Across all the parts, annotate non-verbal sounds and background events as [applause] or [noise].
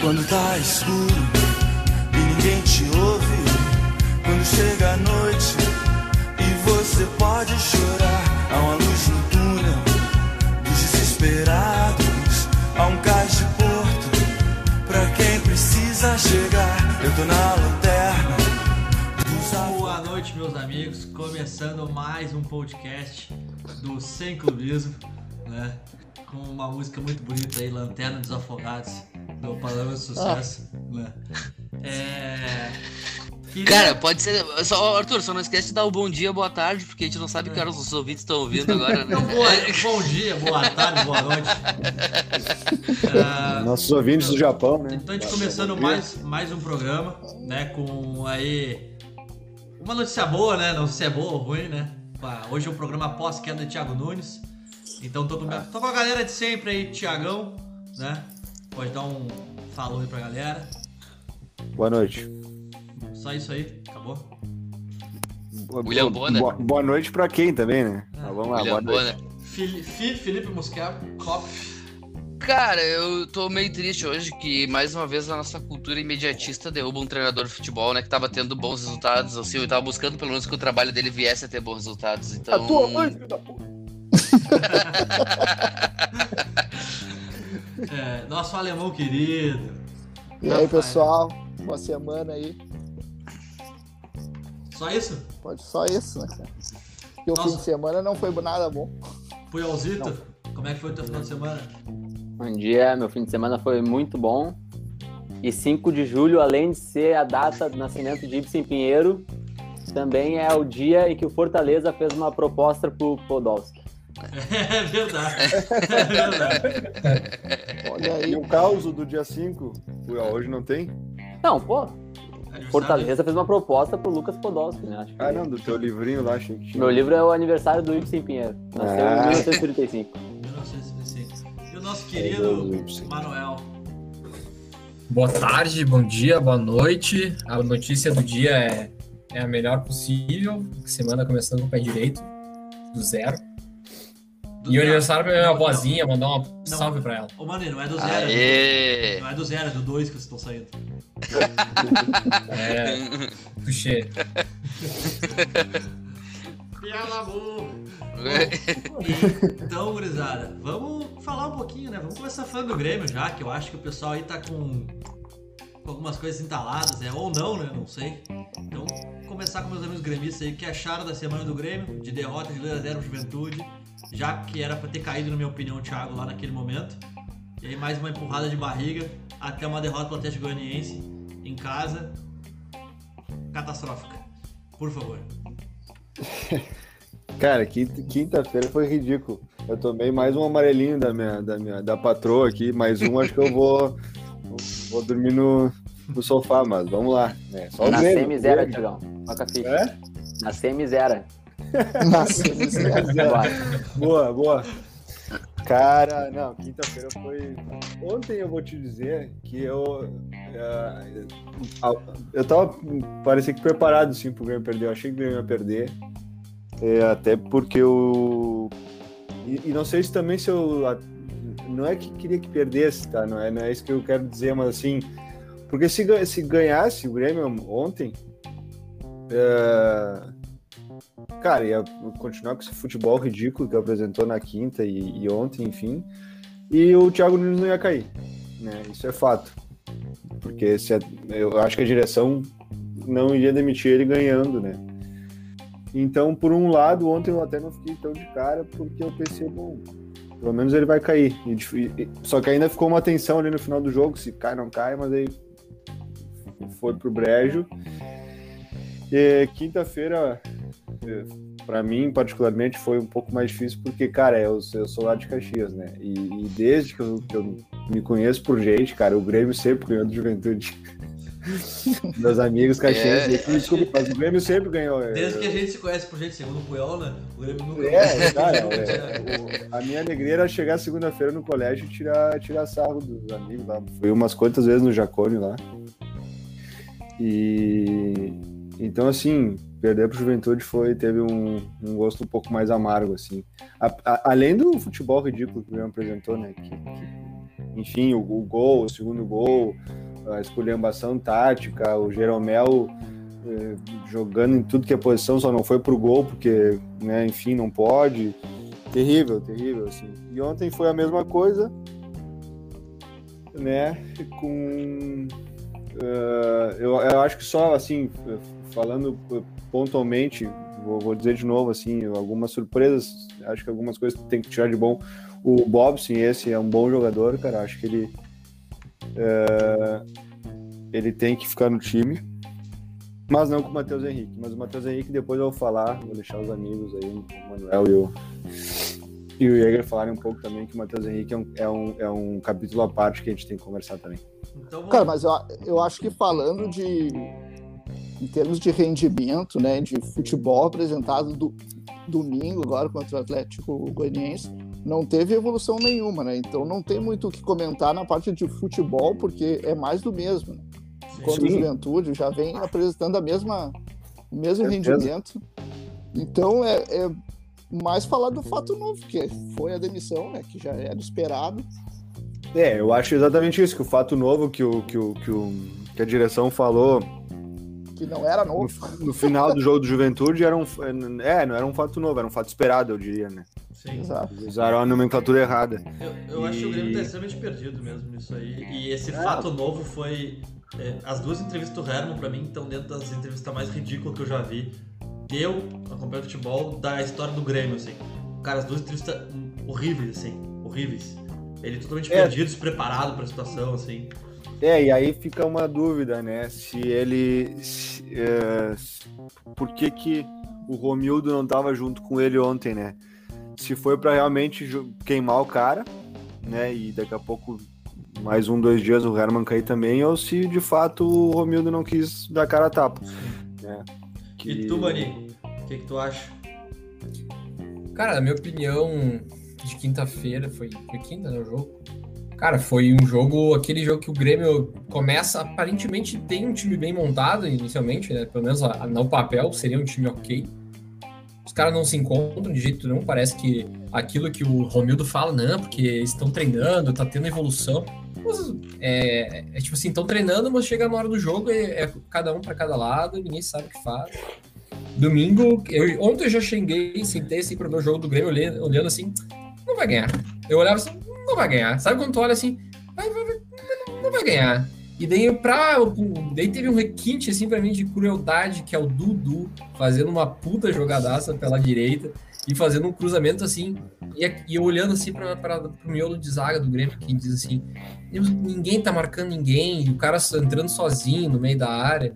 Quando tá escuro e ninguém te ouve. Quando chega a noite e você pode chorar. Há uma luz no túnel dos desesperados. Há um cais de porto pra quem precisa chegar. Eu tô na lanterna. Boa noite, meus amigos. Começando mais um podcast do Sem Clubismo, né? Com uma música muito bonita aí, Lanterna dos Afogados, do Palavra de Sucesso, né? É... queria- Cara, pode ser. Só, Arthur, só não esquece de dar o bom dia, boa tarde, porque a gente não sabe que horas os ouvintes estão ouvindo agora, né? Então, boa, bom dia, boa tarde, boa noite. Ah, Nossos ouvintes do Japão, né? Então a gente começando mais, mais um programa, né? Com aí uma notícia boa, né? Não sei se é boa ou ruim, né? Pá, Hoje é o programa pós-queda de Thiago Nunes. Então tô com, tô com a galera de sempre aí, Thiagão, né? Pode dar um falou aí pra galera. Boa noite. Só isso aí, acabou? William Bonner. Boa, boa noite pra quem também, né? Tá, vamos lá, William boa noite. Bonner. Felipe Musquero, Kopf. Cara, eu tô meio triste hoje que mais uma vez a nossa cultura imediatista derruba um treinador de futebol, né? Que tava tendo bons resultados, assim, eu tava buscando pelo menos que o trabalho dele viesse a ter bons resultados. Então. A tua mãe, filho da puta. [laughs] [laughs] [laughs] É, nosso alemão querido. E aí, pessoal? Boa semana aí. Só isso? Pode só isso, né, cara? Porque o fim de semana não foi nada bom. Puyolzito, como é que foi o teu final de semana? Bom dia, meu fim de semana foi muito bom. E 5 de julho, além de ser a data do nascimento de Ibsen Pinheiro, também é o dia em que o Fortaleza fez uma proposta pro Podolski. É [laughs] verdade. É [laughs] verdade. Olha E aí. o caos do dia 5? Ué, Hoje não tem? Não, pô, Aniversário Fortaleza fez uma proposta pro Lucas Podolski, né? Acho que Ah, não, do teu livrinho lá, achei que tinha. Meu livro é o aniversário do Ibsen Pinheiro. Nasceu Ah. em 1935. 1965. E o nosso É, querido Ibsen. Manuel. Boa tarde, bom dia, boa noite. A notícia do dia é, é a melhor possível. Semana começando com o pé direito, do zero. E o aniversário pra minha Não, avózinha, mandar uma salve pra ela. Ô, Mano, não é do zero. Aê! Não é do zero, é do dois que vocês estão saindo. É, puxê. Pela amor. Então, gurizada, vamos falar um pouquinho, né? Vamos começar falando do Grêmio já, que eu acho que o pessoal aí tá com, com algumas coisas entaladas, né? Ou não, né? Não sei. Então, começar com meus amigos gremistas aí, o que acharam da semana do Grêmio, de derrota de 2x0 pro Juventude, já que era pra ter caído, na minha opinião, o Thiago lá naquele momento. E aí mais uma empurrada de barriga até uma derrota pro Atlético Goianiense em casa. Catastrófica. Por favor. [laughs] Cara, quinta- quinta-feira foi ridículo. Eu tomei mais um amarelinho da minha, da minha da patroa aqui, mais um, acho que eu vou, [laughs] vou dormir no, no sofá, mas vamos lá. Né? Só o Na semi-zero. Tigão. Toca a ficha. É? Na semi-zero. Nossa, [laughs] Bora. Boa, boa. Cara, não, quinta-feira foi. Ontem eu vou te dizer que eu. eh, eu tava. Parecia que preparado sim pro Grêmio perder. Eu achei que o Grêmio ia perder. eh, até porque eu. E, e não sei se também se eu. Não é que queria que perdesse, tá? Não é, não é isso que eu quero dizer, mas assim. Porque se, se ganhasse o Grêmio ontem. eh, Cara, ia continuar com esse futebol ridículo que apresentou na quinta e, e ontem, enfim. E o Thiago Nunes não ia cair, né? Isso é fato. Porque a- eu acho que a direção não iria demitir ele ganhando, né? Então, por um lado, ontem eu até não fiquei tão de cara, porque eu pensei, bom, pelo menos ele vai cair. Só que ainda ficou uma tensão ali no final do jogo, se cai, não cai, mas aí foi pro brejo. Quinta-feira, para mim, particularmente, foi um pouco mais difícil, porque, cara, eu, eu sou lá de Caxias, né? E, e desde que eu, que eu me conheço por gente, cara, o Grêmio sempre ganhou do Juventude. [laughs] Meus amigos caxienses, É. desculpa, mas o Grêmio sempre ganhou. Desde que a gente se conhece por gente, segundo o Puyol, né? O Grêmio nunca. É, cara, [laughs] é, o- a minha alegria era chegar segunda-feira no colégio e tirar, tirar sarro dos amigos lá. Fui umas quantas vezes no Jacone lá. E então, assim, perder pro Juventude foi, teve um, um gosto um pouco mais amargo, assim. A- a- além do futebol ridículo que o Grêmio apresentou, né? Que, que enfim, o, o gol, o segundo gol, a esculhambação tática, o Jeromel eh, jogando em tudo que é posição, só não foi pro gol, porque, né, enfim, não pode. Terrível, terrível, assim. E ontem foi a mesma coisa, né, com... eh, eu, eu acho que só, assim, falando pontualmente, vou, vou dizer de novo, assim, algumas surpresas, acho que algumas coisas tem que tirar de bom. O Bobson, esse é um bom jogador, cara, acho que ele... eh, ele tem que ficar no time, mas não com o Matheus Henrique. Mas o Matheus Henrique depois eu vou falar, vou deixar os amigos aí, o Manuel e o, e o Jäger falarem um pouco também que o Matheus Henrique é um, é, um, é um capítulo à parte que a gente tem que conversar também. Então, vamos- Cara, mas eu, eu acho que falando de. Em termos de rendimento, né? De futebol apresentado do, domingo agora contra o Atlético Goianiense, não teve evolução nenhuma, né? Então não tem muito o que comentar na parte de futebol, porque é mais do mesmo. Né? Quando o Sim. Juventude já vem apresentando a mesma, o mesmo Certeza. rendimento. Então é, é mais falar do fato novo, que foi a demissão, né? Que já era esperado. É, eu acho exatamente isso, que o fato novo que, o, que, o, que, o, que a direção falou Que não era no, novo. [laughs] no final do jogo do Juventude era um. É, não era um fato novo, era um fato esperado, eu diria, né? Sim. Exato. Usaram a nomenclatura errada. Eu, eu acho que o Grêmio tá E- extremamente perdido mesmo nisso aí. E esse É. fato novo foi. é, as duas entrevistas do Herman, pra mim, estão dentro das entrevistas mais ridículas que eu já vi. Eu, acompanho futebol, da história do Grêmio, assim. Cara, as duas entrevistas hum, horríveis, assim. Horríveis. Ele totalmente É. perdido, despreparado pra situação, assim. É, e aí fica uma dúvida, né? Se ele. se, é, por que, que o Romildo não tava junto com ele ontem, né? Se foi pra realmente queimar o cara, né? E daqui a pouco, mais um, dois dias, o Herman cair também, ou se de fato o Romildo não quis dar cara a tapa. Né? Que- E tu, Bani, o que, que tu acha? Cara, na minha opinião, de quinta-feira, foi, foi quinta, né, o jogo? Cara, foi um jogo, aquele jogo que o Grêmio começa, aparentemente tem um time bem montado inicialmente, né? Pelo menos a- no papel seria um time ok. Os caras não se encontram de jeito nenhum, parece que aquilo que o Romildo fala, não, porque estão treinando, tá tendo evolução. É, é tipo assim, estão treinando, mas chega na hora do jogo, é, é cada um para cada lado, ninguém sabe o que faz. Domingo, eu, ontem eu já xinguei, sentei assim pro meu jogo do Grêmio, olhando, olhando assim, não vai ganhar. Eu olhava assim, não vai ganhar. Sabe quando tu olha assim, vai, vai, vai, não, não vai ganhar. E daí, pra, daí teve um requinte assim pra mim de crueldade, que é o Dudu fazendo uma puta jogadaça pela direita e fazendo um cruzamento assim, e, e olhando assim pra, pro miolo de zaga do Grêmio, que diz assim, "Deus, ninguém tá marcando ninguém, e o cara entrando sozinho no meio da área.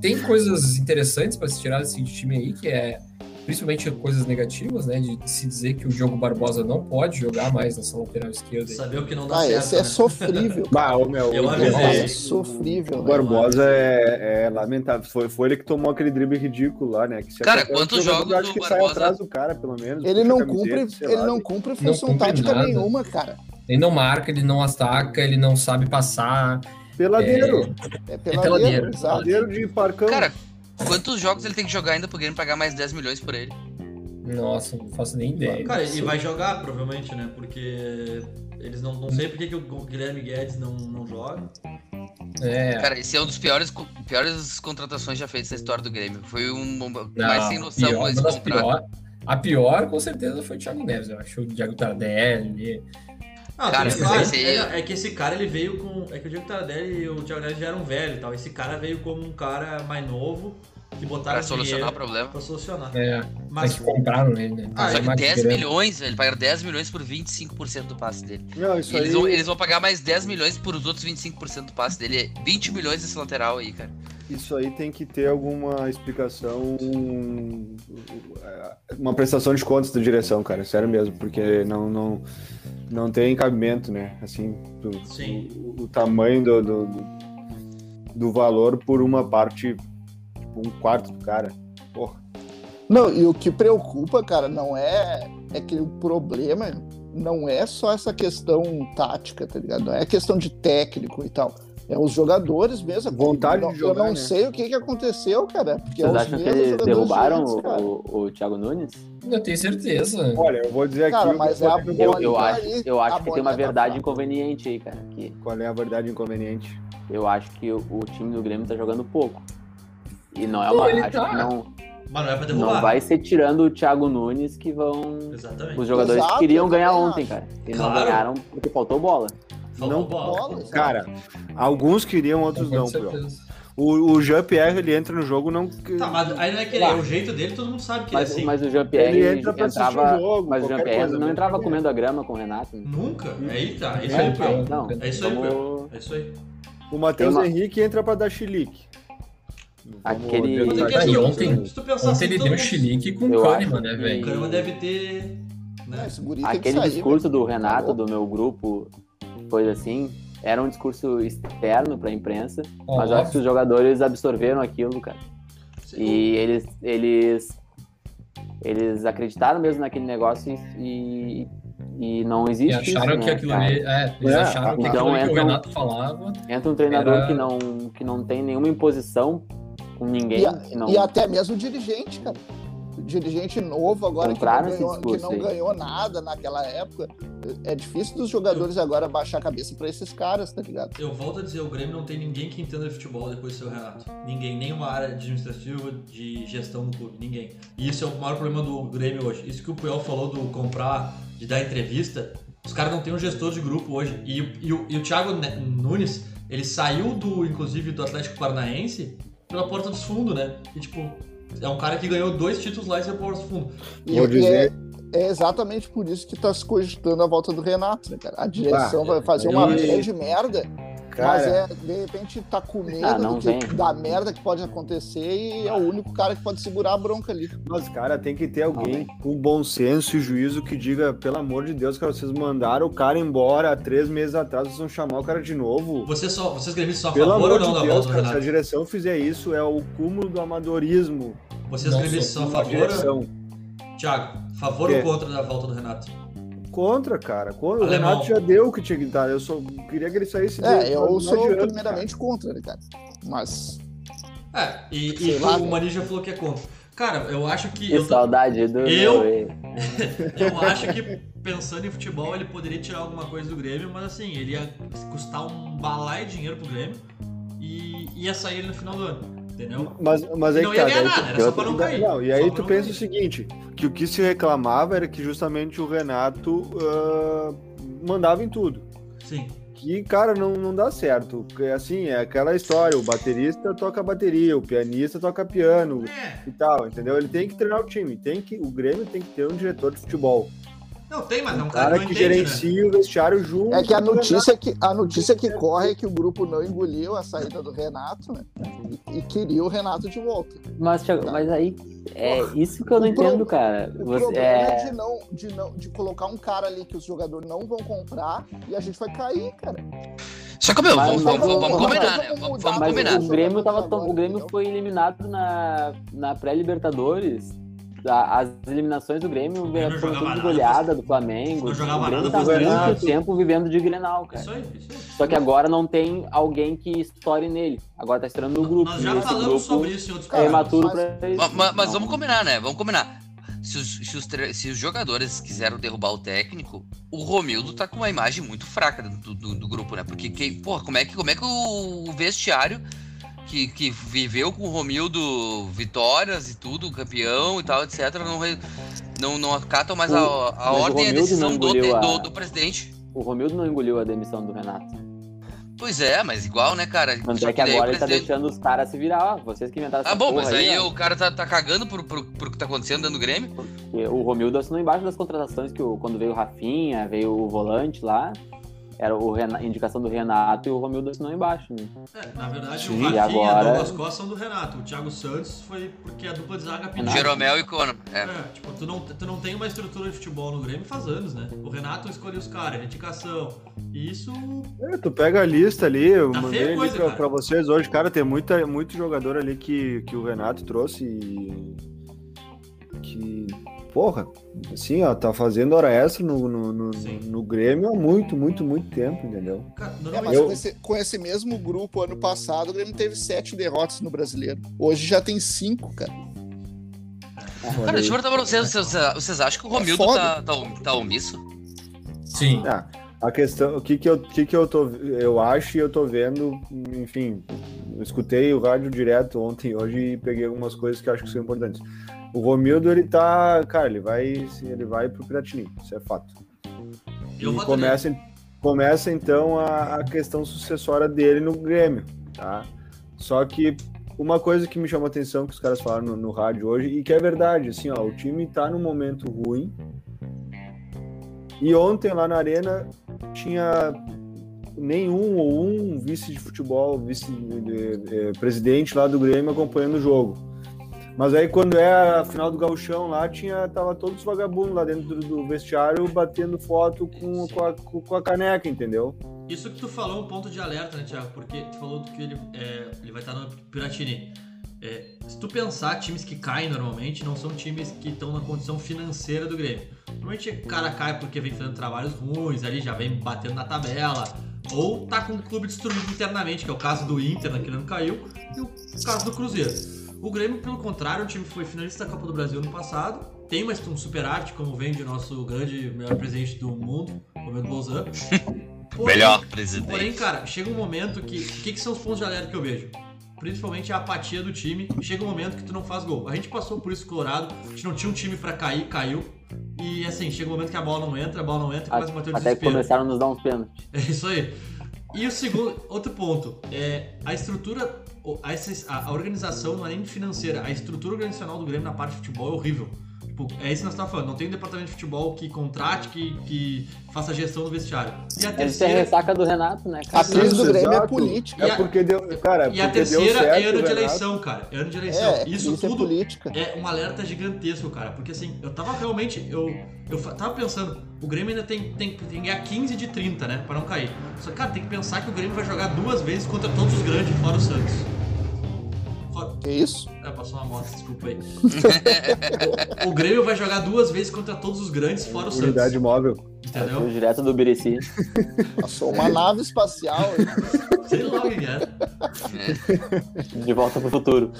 Tem coisas interessantes para se tirar desse time aí, que é principalmente coisas negativas, né? De se dizer que o Diogo Barbosa não pode jogar mais nessa lateral esquerda. Saber o que não dá Ah, certo. esse é né? sofrível. [laughs] Bah, ô, meu, Eu o avisei. Barbosa- sofrível. O né? Barbosa é, é lamentável. Foi, foi ele que tomou aquele drible ridículo lá, né? Que se Cara, quantos o jogos acho o que sai Barbosa- atrás do cara, pelo menos. Ele não camiseta, cumpre, ele lá. não cumpre função cumpre tática nada. nenhuma, cara. Ele não marca, ele não ataca, ele não sabe passar. Peladeiro. É É peladeiro, peladeiro. exato. Peladeiro de parcão. Cara, quantos jogos ele tem que jogar ainda pro Grêmio pagar mais 10 milhões por ele? Nossa, não faço nem ideia. Cara, e vai jogar provavelmente, né? Porque eles não, não sei por que que o Guilherme Guedes não, não joga. É, Cara, esse é um dos piores, piores contratações já feitas na história do Grêmio. Foi um não, mais sem noção pior, esse contrato. pior- a pior, com certeza, foi o Thiago Neves. Eu acho o Thiago Tardelli. Ah, Cara, ah, esse aí- é, é que esse cara ele veio com. É que o Diego Tardelli e o Thiago Neves já eram velhos e tal. Esse cara veio como um cara mais novo que botaram Pra solucionar o problema. pra solucionar. É, Mas mas que compraram ele, né? Ah, Só que Mais 10 grana. milhões, ele pagaram 10 milhões por 25% do passe dele. Não, isso E eles, aí. vão, eles vão pagar mais 10 milhões por os outros 25% do passe dele. É 20 milhões esse lateral aí, cara. Isso aí tem que ter alguma explicação, um- uma prestação de contas da direção, cara, sério mesmo, porque não, não, não tem cabimento, né? Assim, do- Sim. O, o tamanho do, do, do valor por uma parte, tipo, um quarto do cara. Porra. Não, e o que preocupa, cara, não é. É que o problema não é só essa questão tática, tá ligado? Não é questão de técnico e tal. É os jogadores mesmo. Vontade eu, de jogar, Eu não né? sei o que, que aconteceu, cara. Porque é Vocês os acham que eles derrubaram antes, o, o Thiago Nunes? Eu tenho certeza. Olha, eu vou dizer aqui. Cara, mas é a Eu, eu acho, eu a acho que tem uma verdade inconveniente aí, cara. Que qual é a verdade inconveniente? eu acho que o, o time do Grêmio tá jogando pouco. E não é Pô, uma. ele Acho tá. que não, Mas não é pra derrubar. não vai ser tirando o Thiago Nunes que vão. Exatamente. Os jogadores Exato, queriam eu ganhar ontem, acho. cara. E não Claro. ganharam porque faltou bola. Não- bola. Cara, alguns queriam, outros não, Pio. certeza. O, o Jean-Pierre, ele entra no jogo, não. Tá, mas aí não é querer. Tá. O jeito dele, todo mundo sabe que Mas, ele é assim. mas o Jean-Pierre Ele entra pra assistir entrava. o jogo, mas o Jean-Pierre não entrava comendo a grama com o Renato. né? Nunca. Aí tá. É isso É, aí, então. Pedro. Não, É isso aí, Pedro. É isso aí. O Matheus uma- Henrique entra pra dar chilique. Aquele- Mas é que Ah, assim, e ontem- se tu pensar Ontem assim, ele todo deu mundo- chilique com o Kahneman, né, que- O velho? Kahneman deve ter. Né? que Aquele discurso velho. do Renato, do meu grupo, coisa assim, era um discurso externo pra imprensa, mas eu acho que os jogadores absorveram aquilo, cara. E eles, eles, eles acreditaram mesmo naquele negócio e, e não E existe acharam isso, que né, aquilo ali. É, eles É, acharam que então aquilo ali que o entra um- Renato falava. Entra um treinador Era- que, não, que não tem nenhuma imposição com ninguém, E, a- que não... e até mesmo o dirigente, cara. Dirigente novo agora que não, ganhou, que não ganhou nada naquela época. É difícil dos jogadores agora baixar a cabeça pra esses caras, tá ligado? Eu volto a dizer, o Grêmio não tem ninguém que entenda de futebol depois do seu Renato. Ninguém, nenhuma área administrativa de gestão do clube, ninguém. E isso é o maior problema do Grêmio hoje. Isso que o Puyol falou do comprar, de dar entrevista, os caras não têm um gestor de grupo hoje. E, o- e o, e o Thiago Ne- Nunes, ele saiu do, inclusive, do Atlético Paranaense pela porta dos fundos, né? E tipo, é um cara que ganhou dois títulos lá e saiu pela porta dos fundos. E, Vou e dizer- é, é exatamente por isso que tá se cogitando a volta do Renato, né, cara? A direção Ah, vai fazer uma grande merda, mas Cara, é, de repente tá com medo Ah, não do que- vem. da merda que pode acontecer e é o único cara que pode segurar a bronca ali. mas, cara, tem que ter alguém com bom senso e juízo que diga, pelo amor de Deus, cara, vocês mandaram o cara embora há três meses atrás, vocês vão chamar o cara de novo. Vocês, só, vocês gremistas são a Pelo favor ou não de da Deus, volta do cara, se a direção fizer isso, é o cúmulo do amadorismo Vocês Não gremistas sou são a favor? direção. Thiago, favor ou contra da volta do Renato? Contra, cara. Contra. O Alemão. Renato já deu o que tinha que dar. Eu só queria que ele saísse É, dele, eu sou adianta, primeiramente contra, né, cara? Mas É, e, Sei e lá, o né? Mani já falou que é contra. Cara, eu acho que. Que Eu, saudade do Eu? [laughs] eu acho que pensando em futebol, ele poderia tirar alguma coisa do Grêmio, mas assim, ele ia custar um balai de dinheiro pro Grêmio e ia sair ele no final do ano. Entendeu? Mas, mas aí Não ia tá. ganhar tu- nada, era só pra não cair. Não, e aí tu pensa cair. o seguinte, que o que se reclamava era que justamente o Renato ah, mandava em tudo. Sim. Que, cara, não, não dá certo. Assim, é aquela história, o baterista toca bateria, o pianista toca piano É. e tal, entendeu? Ele tem que treinar o time, tem que, o Grêmio tem que ter um diretor de futebol. Não, tem, mas é um cara, cara que que não entende, né? gerencia o vestiário junto. é que a notícia que a notícia que corre é que o grupo não engoliu a saída do Renato, né? E, e queria o Renato de volta. Mas, Thiago, mas aí, é isso que eu não O pro- entendo, cara. O Você, problema é, é, de não de não de colocar um cara ali que os jogadores não vão comprar e a gente vai cair, cara. Só que, meu, vamos, vamos, vamos mas combinar, vamos né? Vamos, vamos combinar. o Grêmio, tava o Grêmio foi eliminado na, na pré-Libertadores. A- As eliminações do Grêmio jogava tudo nada, goleada do Flamengo. não jogava o Grêmio nada, tá há muito isso. tempo vivendo de Grenal, cara. Isso aí, isso aí. Só que agora não tem alguém que estoure nele. Agora tá estourando no grupo. Nós já e falamos grupo sobre isso em outros É mas- pra isso. Ma- ma- Mas, Não. vamos combinar, né? Vamos combinar. Se os, se, os tre- se os jogadores quiseram derrubar o técnico, o Romildo tá com uma imagem muito fraca do, do- do grupo, né? Porque, quem, porra, como é que, como é que o vestiário que, que viveu com o Romildo vitórias e tudo, campeão e tal, etc., não, re- não, não acatam mais a, a o ordem e a decisão do, a- do, do presidente. O Romildo não engoliu a demissão do Renato. Pois é, mas igual, né, cara? Tanto é que daí o agora ele tá presidente- deixando os caras se virar. Ó, vocês que inventaram Ah, essa bom, porra mas aí ó. o cara tá, tá cagando pro, pro, pro que tá acontecendo dentro do Grêmio. Porque O Romildo assinou embaixo das contratações que o, quando veio o Rafinha, veio o volante lá. Era o Rena- indicação do Renato e o Romildo assinou embaixo. Né? É, na verdade, Sim, o Rafinha e agora- Douglas Costa são do Renato. O Thiago Santos foi porque a dupla de zaga pediu. Renato. Jeromel e Cono. É. É, tipo, tu não, tu não tem uma estrutura de futebol no Grêmio faz anos, né? O Renato escolheu os caras, a indicação. E isso. É, tu pega a lista ali, eu Tá mandei ali coisa, pra, pra vocês hoje, cara, tem muita, muito jogador ali que, que o Renato trouxe e que porra, assim, ó, tá fazendo hora extra no, no, no, no Grêmio há muito, muito, muito tempo, entendeu? É, mas Eu- com, esse, com esse mesmo grupo, ano passado, o Grêmio teve sete derrotas no brasileiro. Hoje já tem cinco, cara. Cara, deixa eu perguntar pra vocês, vocês, vocês acham que o Romildo foda. tá, tá, tá omisso? Sim. Ah, a questão, o que que eu, o que que eu tô, eu acho e eu tô vendo, enfim, eu escutei o rádio direto ontem e hoje e peguei algumas coisas que eu acho que são importantes. O Romildo, ele tá, cara, ele vai, ele vai pro Piratini, isso é fato. eu e começa, começa então a, a questão sucessória dele no Grêmio, tá? Só que uma coisa que me chamou a atenção que os caras falaram no, no rádio hoje e que é verdade, assim, ó, o time tá num momento ruim. E ontem lá na arena tinha nenhum ou um vice de futebol, vice eh, presidente lá do Grêmio acompanhando o jogo. Mas aí quando é a final do gauchão lá, tinha tava todos os vagabundos lá dentro do, vestiário batendo foto com, com, a, com a caneca, entendeu? Isso que tu falou é um ponto de alerta, né, Thiago? Porque tu falou que ele, é, ele vai estar no Piratini. É, se tu pensar, times que caem normalmente não são times que estão na condição financeira do Grêmio. Normalmente o cara cai porque vem fazendo trabalhos ruins ali, já vem batendo na tabela, ou tá com o clube destruído internamente, que é o caso do Inter naquele ano caiu, e o caso do Cruzeiro. O Grêmio, pelo contrário, é um time que foi finalista da Copa do Brasil no passado, tem uma, um superávit, como vem de nosso grande, melhor presidente do mundo, Romero Bolzan. [laughs] Porém- Melhor presidente. Porém, cara, chega um momento que. O que, que são os pontos de alerta que eu vejo? Principalmente a apatia do time. Chega um momento que tu não faz gol. A gente passou por isso, Colorado. A gente não tinha um time pra cair, caiu. E assim, chega um momento que a bola não entra, a bola não entra e começa a bater o Até que desespero. começaram a nos dar uns pênaltis. [laughs] É isso aí. E o segundo, outro ponto, é a estrutura, a, organização não é nem financeira, a estrutura organizacional do Grêmio na parte de futebol é horrível. Tipo, é isso que nós estamos falando, não tem um departamento de futebol que contrate, que, que faça a gestão do vestiário. E a Essa é a terceira, ressaca do Renato, né, A cara? crise do Grêmio é política. E É a- porque deu, cara, e a terceira certo, é ano de eleição, cara. É ano de eleição. É, isso isso é tudo política. é um alerta gigantesco, cara. Porque assim, eu tava realmente. Eu, eu tava pensando, o Grêmio ainda tem, tem, tem que ganhar 15 de 30, né? Pra não cair. Só que, cara, tem que pensar que o Grêmio vai jogar duas vezes contra todos os grandes, fora o Santos. Fora- Que isso? Ah, passou uma moto, desculpa aí. [laughs] o Grêmio vai jogar duas vezes contra todos os grandes, fora o Santos. Unidade móvel. Foi Entendeu? direto do Birici. Passou uma nave espacial. Sei lá é. De volta pro futuro.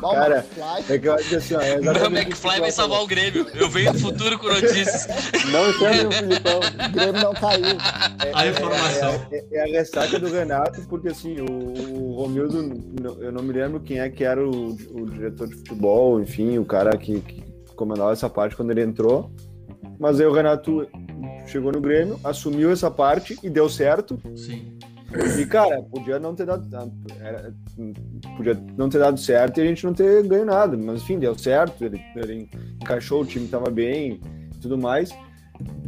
Cara. É que eu acho que assim, ó, é O exatamente McFly vai salvar o Grêmio. Eu venho do futuro com notícias. Não chame o Filipão. O Grêmio não caiu. A informação. É, é a ressaca do Renato, porque assim, o, o Romildo, eu não me lembro quem é que era o, o diretor de futebol, enfim, o cara que, que comandava essa parte quando ele entrou. Mas aí o Renato chegou no Grêmio, assumiu essa parte e deu certo. Sim. E, cara, podia não ter dado. era- podia não ter dado certo e a gente não ter ganho nada. Mas enfim, deu certo, ele, ele encaixou, o time tava bem e tudo mais.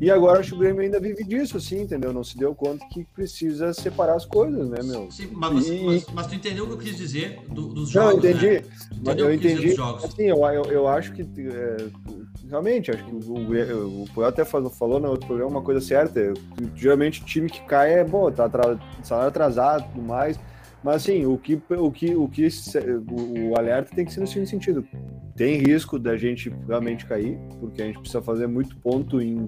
E agora acho que o Grêmio ainda vive disso, assim, entendeu? Não se deu conta que precisa separar as coisas, né, meu? Sim, mas, E- mas- mas tu entendeu o que eu quis dizer do- dos Não, jogos, eu entendi. né? Mas eu entendi. Assim, eu, eu, eu acho que. é, realmente, acho que o, o, o até falou, no outro programa uma coisa certa. é, Geralmente o time que cai é, bom, tá salário atrasado e tudo mais. Mas assim, o que, o que, o que o alerta tem que ser no seguinte sentido. Tem risco da gente realmente cair, porque a gente precisa fazer muito ponto em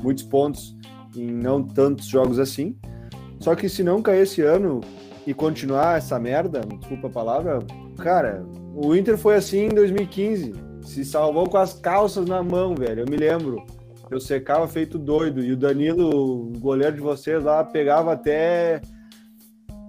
muitos pontos em não tantos jogos assim. Só que se não cair esse ano e continuar essa merda, desculpa a palavra, cara, o Inter foi assim em 2015. Se salvou com as calças na mão, velho. Eu me lembro. Eu secava feito doido. E o Danilo, o goleiro de vocês lá, pegava até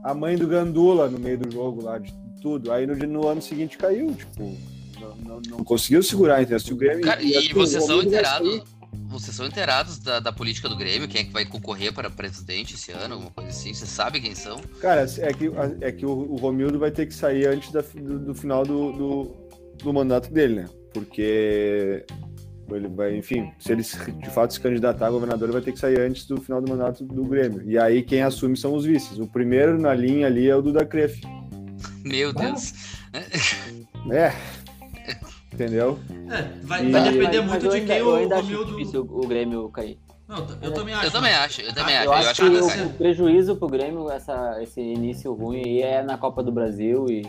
a mãe do Gandula no meio do jogo lá, de tudo. Aí no, no ano seguinte caiu, tipo, não, não, não conseguiu segurar, entendeu? Se o Grêmio. Cara, e vocês são inteirados. Vocês são inteirados da, da política do Grêmio? Quem é que vai concorrer para presidente esse ano? Alguma coisa assim? Vocês sabem quem são? Cara, é que, é que o, o Romildo vai ter que sair antes da- do, do final do, do, do mandato dele, né? Porque ele vai, enfim, se ele de fato se candidatar a governador, ele vai ter que sair antes do final do mandato do Grêmio. E aí quem assume são os vices. O primeiro na linha ali é o Duda Cref. Meu Ah. Deus. É. Entendeu? É, vai, E- vai Mas- depender mas muito eu de quem eu o ainda acho Romildo. difícil o o Grêmio cair. Não, eu também acho. Eu também acho, eu também Ah, acho. Eu Eu acho acho que que o, o prejuízo pro Grêmio, essa, esse início ruim aí é na Copa do Brasil e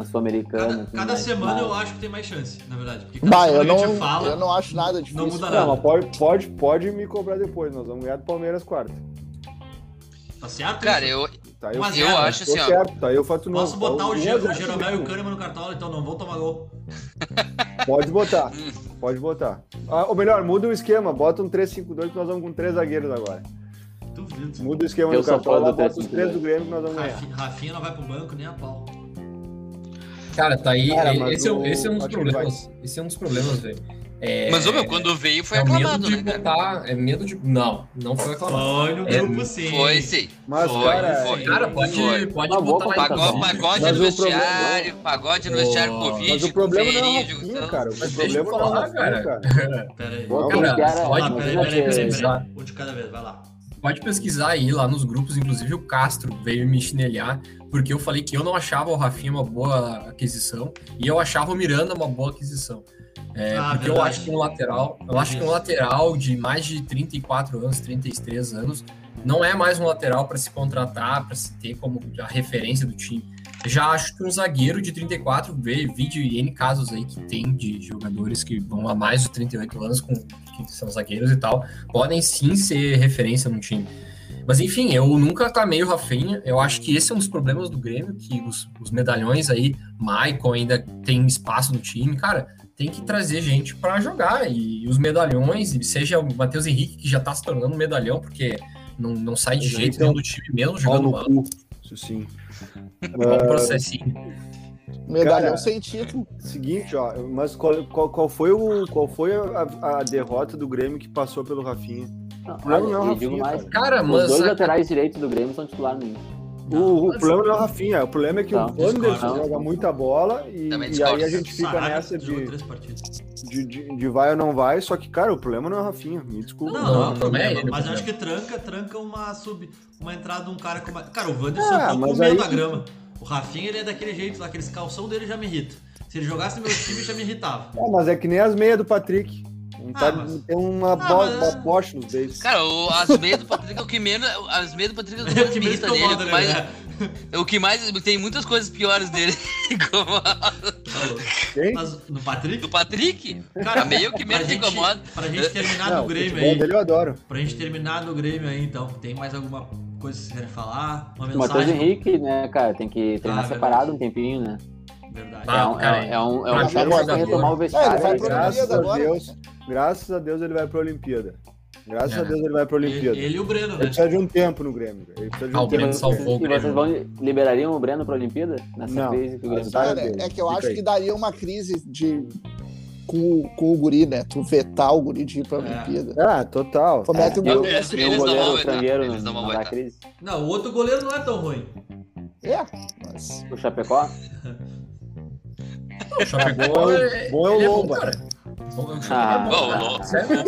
na Sul-Americana. Cada, cada mais. semana Mas- eu acho que tem mais chance, na verdade. Porque cada Bah, eu a não, fala, eu não acho nada difícil. não muda Não, nada. mas pode, pode, pode me cobrar depois. Nós vamos ganhar do Palmeiras quarta. Tá certo? Cara, isso? eu, Tá aí Mas eu zero. acho assim, ó. certo, tá aí eu novo. Posso botar o, Ge a o zero, Jeromel e o. Kahneman no cartola, então não vão tomar gol. [laughs] Pode botar. Pode botar. Ah, ou melhor, muda o esquema. Bota um 3-5-2 que nós vamos com três zagueiros agora. Duvido. Muda o esquema Eu do cartola, bota os 3-5-2. três do Grêmio que nós vamos ganhar. Rafi- Rafinha não vai pro banco nem a pau. Cara, tá aí. Cara, esse, é, o- esse é um dos acho problemas. Esse é um dos problemas, velho. É, Mas, ô, meu, quando veio foi é o medo aclamado, de né, cara? botar. É medo de. Não, não foi aclamado. Foi no É, grupo sim. Foi sim. Mas, Foi, cara, foi. Cara, pode, Foi. pode boa botar lá contratação. Pagode, pagode Mas no o problema- vestiário, pagode no vestiário Covid, mas o problema não é o Rafinha, jogando. cara. O Mas deixa eu problema não é o falar, Rafinha, cara. peraí, peraí, peraí. Um de cada vez, vai lá. Pode pesquisar aí lá nos grupos, inclusive o Castro veio me chinelhar, porque eu falei que eu não achava o Rafinha uma boa aquisição e eu achava o Miranda uma boa aquisição. É, Ah, porque eu verdade. acho que um lateral, eu acho que um lateral de mais de 34 anos, 33 anos, não é mais um lateral para se contratar, para se ter como a referência do time. Já acho que um zagueiro de 34, vi, vi de N casos aí que tem de jogadores que vão a mais de 38 anos, com, que são zagueiros e tal, podem sim ser referência no time. Mas enfim, eu nunca aclamei o Rafinha. Eu acho que esse é um dos problemas do Grêmio, que os, os medalhões aí, Maicon ainda tem espaço no time. Cara, tem que trazer gente para jogar. E os medalhões, e seja o Matheus Henrique, que já tá se tornando um medalhão, porque não, não sai de jeito então, nenhum do time mesmo, jogando mal. Isso sim. Qual o processinho. Medalhão Cara, sem título. Seguinte, ó, mas qual, qual, qual foi, o, qual foi a, a derrota do Grêmio que passou pelo Rafinha? Não, Não, não, eu digo Rafinha, mais. Cara, Os mas. dois a- laterais direitos do Grêmio são titular no Inter. O, o problema não é o Rafinha, o problema é que Não, o Anderson joga muita bola e, e aí a gente fica nessa de, de, de, de vai ou não vai, só que, cara, o problema não é o Rafinha, me desculpa. Não, Não, não, é não problema. é mas não. acho que tranca, tranca uma sub, uma entrada de um cara com uma... Cara, o Wanderson Ah, ficou mas comendo aí- a grama. O Rafinha, ele é daquele jeito lá, aqueles calção dele já me irrita. Se ele jogasse no meu time, já me irritava. Ah, mas é que nem as meias do Patrick. Um Ah, tá- mas- Tem uma, Ah, bola, mas- poste nos beijos. Cara, o, as meias do Patrick é o que menos. As meias do Patrick é o que [laughs] É mais que me me irrita dele. incomoda, o que né? mais, é o que mais. Tem muitas coisas piores dele. [laughs] Tá Quem? Mas no Patrick? do Patrick. Cara, a meia é o que menos incomoda. pra gente terminar Não, no Grêmio aí. dele eu adoro. Pra gente terminar no Grêmio aí, então. Tem mais alguma coisa que vocês querem falar? Uma O Matheus mensagem? Henrique, né, cara, tem que treinar Ah, separado verdade. um tempinho, né? Verdade. Ah, é um, cara, é, é um, é um jogador pra jogador. retomar o É, ele vestiário. vai. Graças Olimpíada a agora. Deus, graças a Deus ele vai pra Olimpíada. Graças É. a Deus ele vai pra Olimpíada. Ele, ele e o Breno, Ele né? precisa de um tempo no Grêmio. Ele precisa de Ah, um o Breno tempo. salvou o E Grêmio. vocês vão liberariam o Breno pra Olimpíada? Nessa Não. crise que o Grêmio Mas tá? Cara, dele. é que eu Fica acho aí. que daria uma crise de. Com, o- com o guri, né? Tu vetar o guri de ir pra É. Olimpíada. Ah, total. Como é que o Eles- eles não vão goleiro estrangeiro não, não não dá crise? Não, o outro goleiro não é tão ruim. É, mas. O Chapecó? [laughs] O Chapecó Bom, é, bom é o é bom, Lomba. Ah. é bom, cara. o, Sério?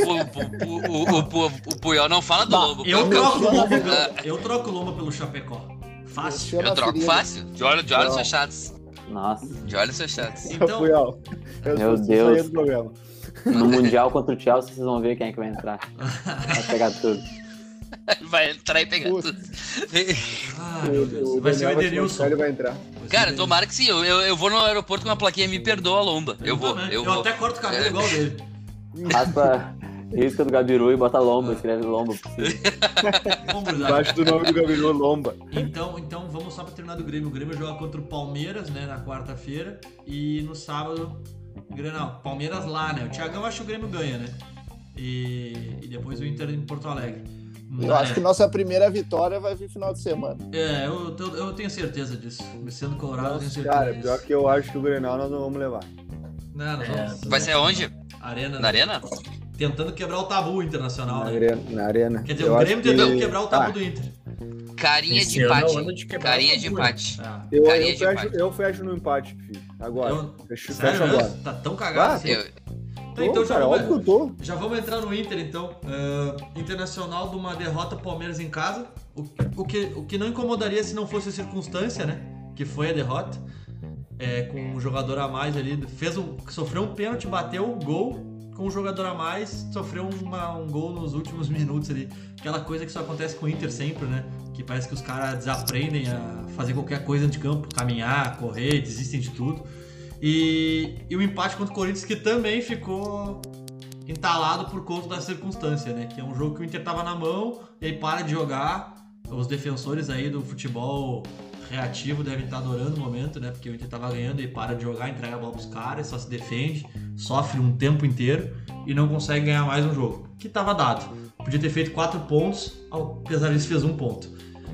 o, Puyol não fala do. Eu cara. troco o Lomba Ah. pelo, eu troco o Lomba pelo Chapecó. Fácil. Eu troco Ferreira. fácil. De olhos, Não. fechados. Nossa. De olhos fechados. Então. Eu Meu sou- Deus. No Mundial contra o Chelsea, vocês vão ver quem é que vai entrar. Vai pegar tudo. [laughs] Vai entrar e pegar tudo. ah, meu Deus. O Vai ser o Edenilson. Ele vai entrar. Cara, tomara que sim. Eu, eu, eu vou no aeroporto com uma plaquinha Me Perdoa Lomba. Eu vou, também. eu Eu vou. até corto o cabelo É. igual dele. Raspa risca do Gabiru e bota lomba, escreve lomba. Embaixo do nome do Gabriel Lomba. Então, então vamos só pra terminar do Grêmio. O Grêmio joga contra o Palmeiras, né, na quarta-feira. E no sábado, não, Palmeiras lá, né? O Thiagão acho que o Grêmio ganha, né? E, e depois o Inter em Porto Alegre. Eu acho que nossa primeira vitória vai vir final de semana. É, eu, eu, eu tenho certeza disso. Sendo colorado, eu tenho certeza Cara, disso. pior que eu acho que o Grenal nós não vamos levar. Não, nós É, vamos- Vai ser aonde? Arena, Na arena? Tentando quebrar o tabu internacional, Na né? arena. Na arena. Quer dizer, Eu o acho Grêmio que- tentando quebrar o tabu Ah, do Inter. Carinha Esse de é empate. de quebrar Carinha de empate. Ah. Eu, Carinha eu, de fecho, empate. eu fecho no empate, filho. Agora. Eu- Fecho, Sério fecho agora. Tá tão cagado Ah, assim? Eu, Tá, então Tô, já cara, vamos, óbvio que eu tô. já vamos entrar no Inter, então. Ah, Internacional de uma derrota Palmeiras em casa. O, o que, o que não incomodaria se não fosse a circunstância, né? Que foi a derrota. É, com um jogador a mais ali. Fez um, sofreu um pênalti, bateu o gol com um jogador a mais, sofreu uma- um gol nos últimos [laughs] minutos ali. Aquela coisa que só acontece com o Inter sempre, né? Que parece que os caras desaprendem a fazer qualquer coisa de campo, caminhar, correr, desistem de tudo. E, e o empate contra o Corinthians que também ficou entalado por conta da circunstância, né? Que é um jogo que o Inter tava na mão e aí para de jogar. Os defensores aí do futebol reativo devem estar adorando o momento, né? Porque o Inter tava ganhando e para de jogar, entrega a bola pros caras, só se defende, sofre um tempo inteiro e não consegue ganhar mais um jogo. Que tava dado. Podia ter feito quatro pontos, apesar disso fez um ponto.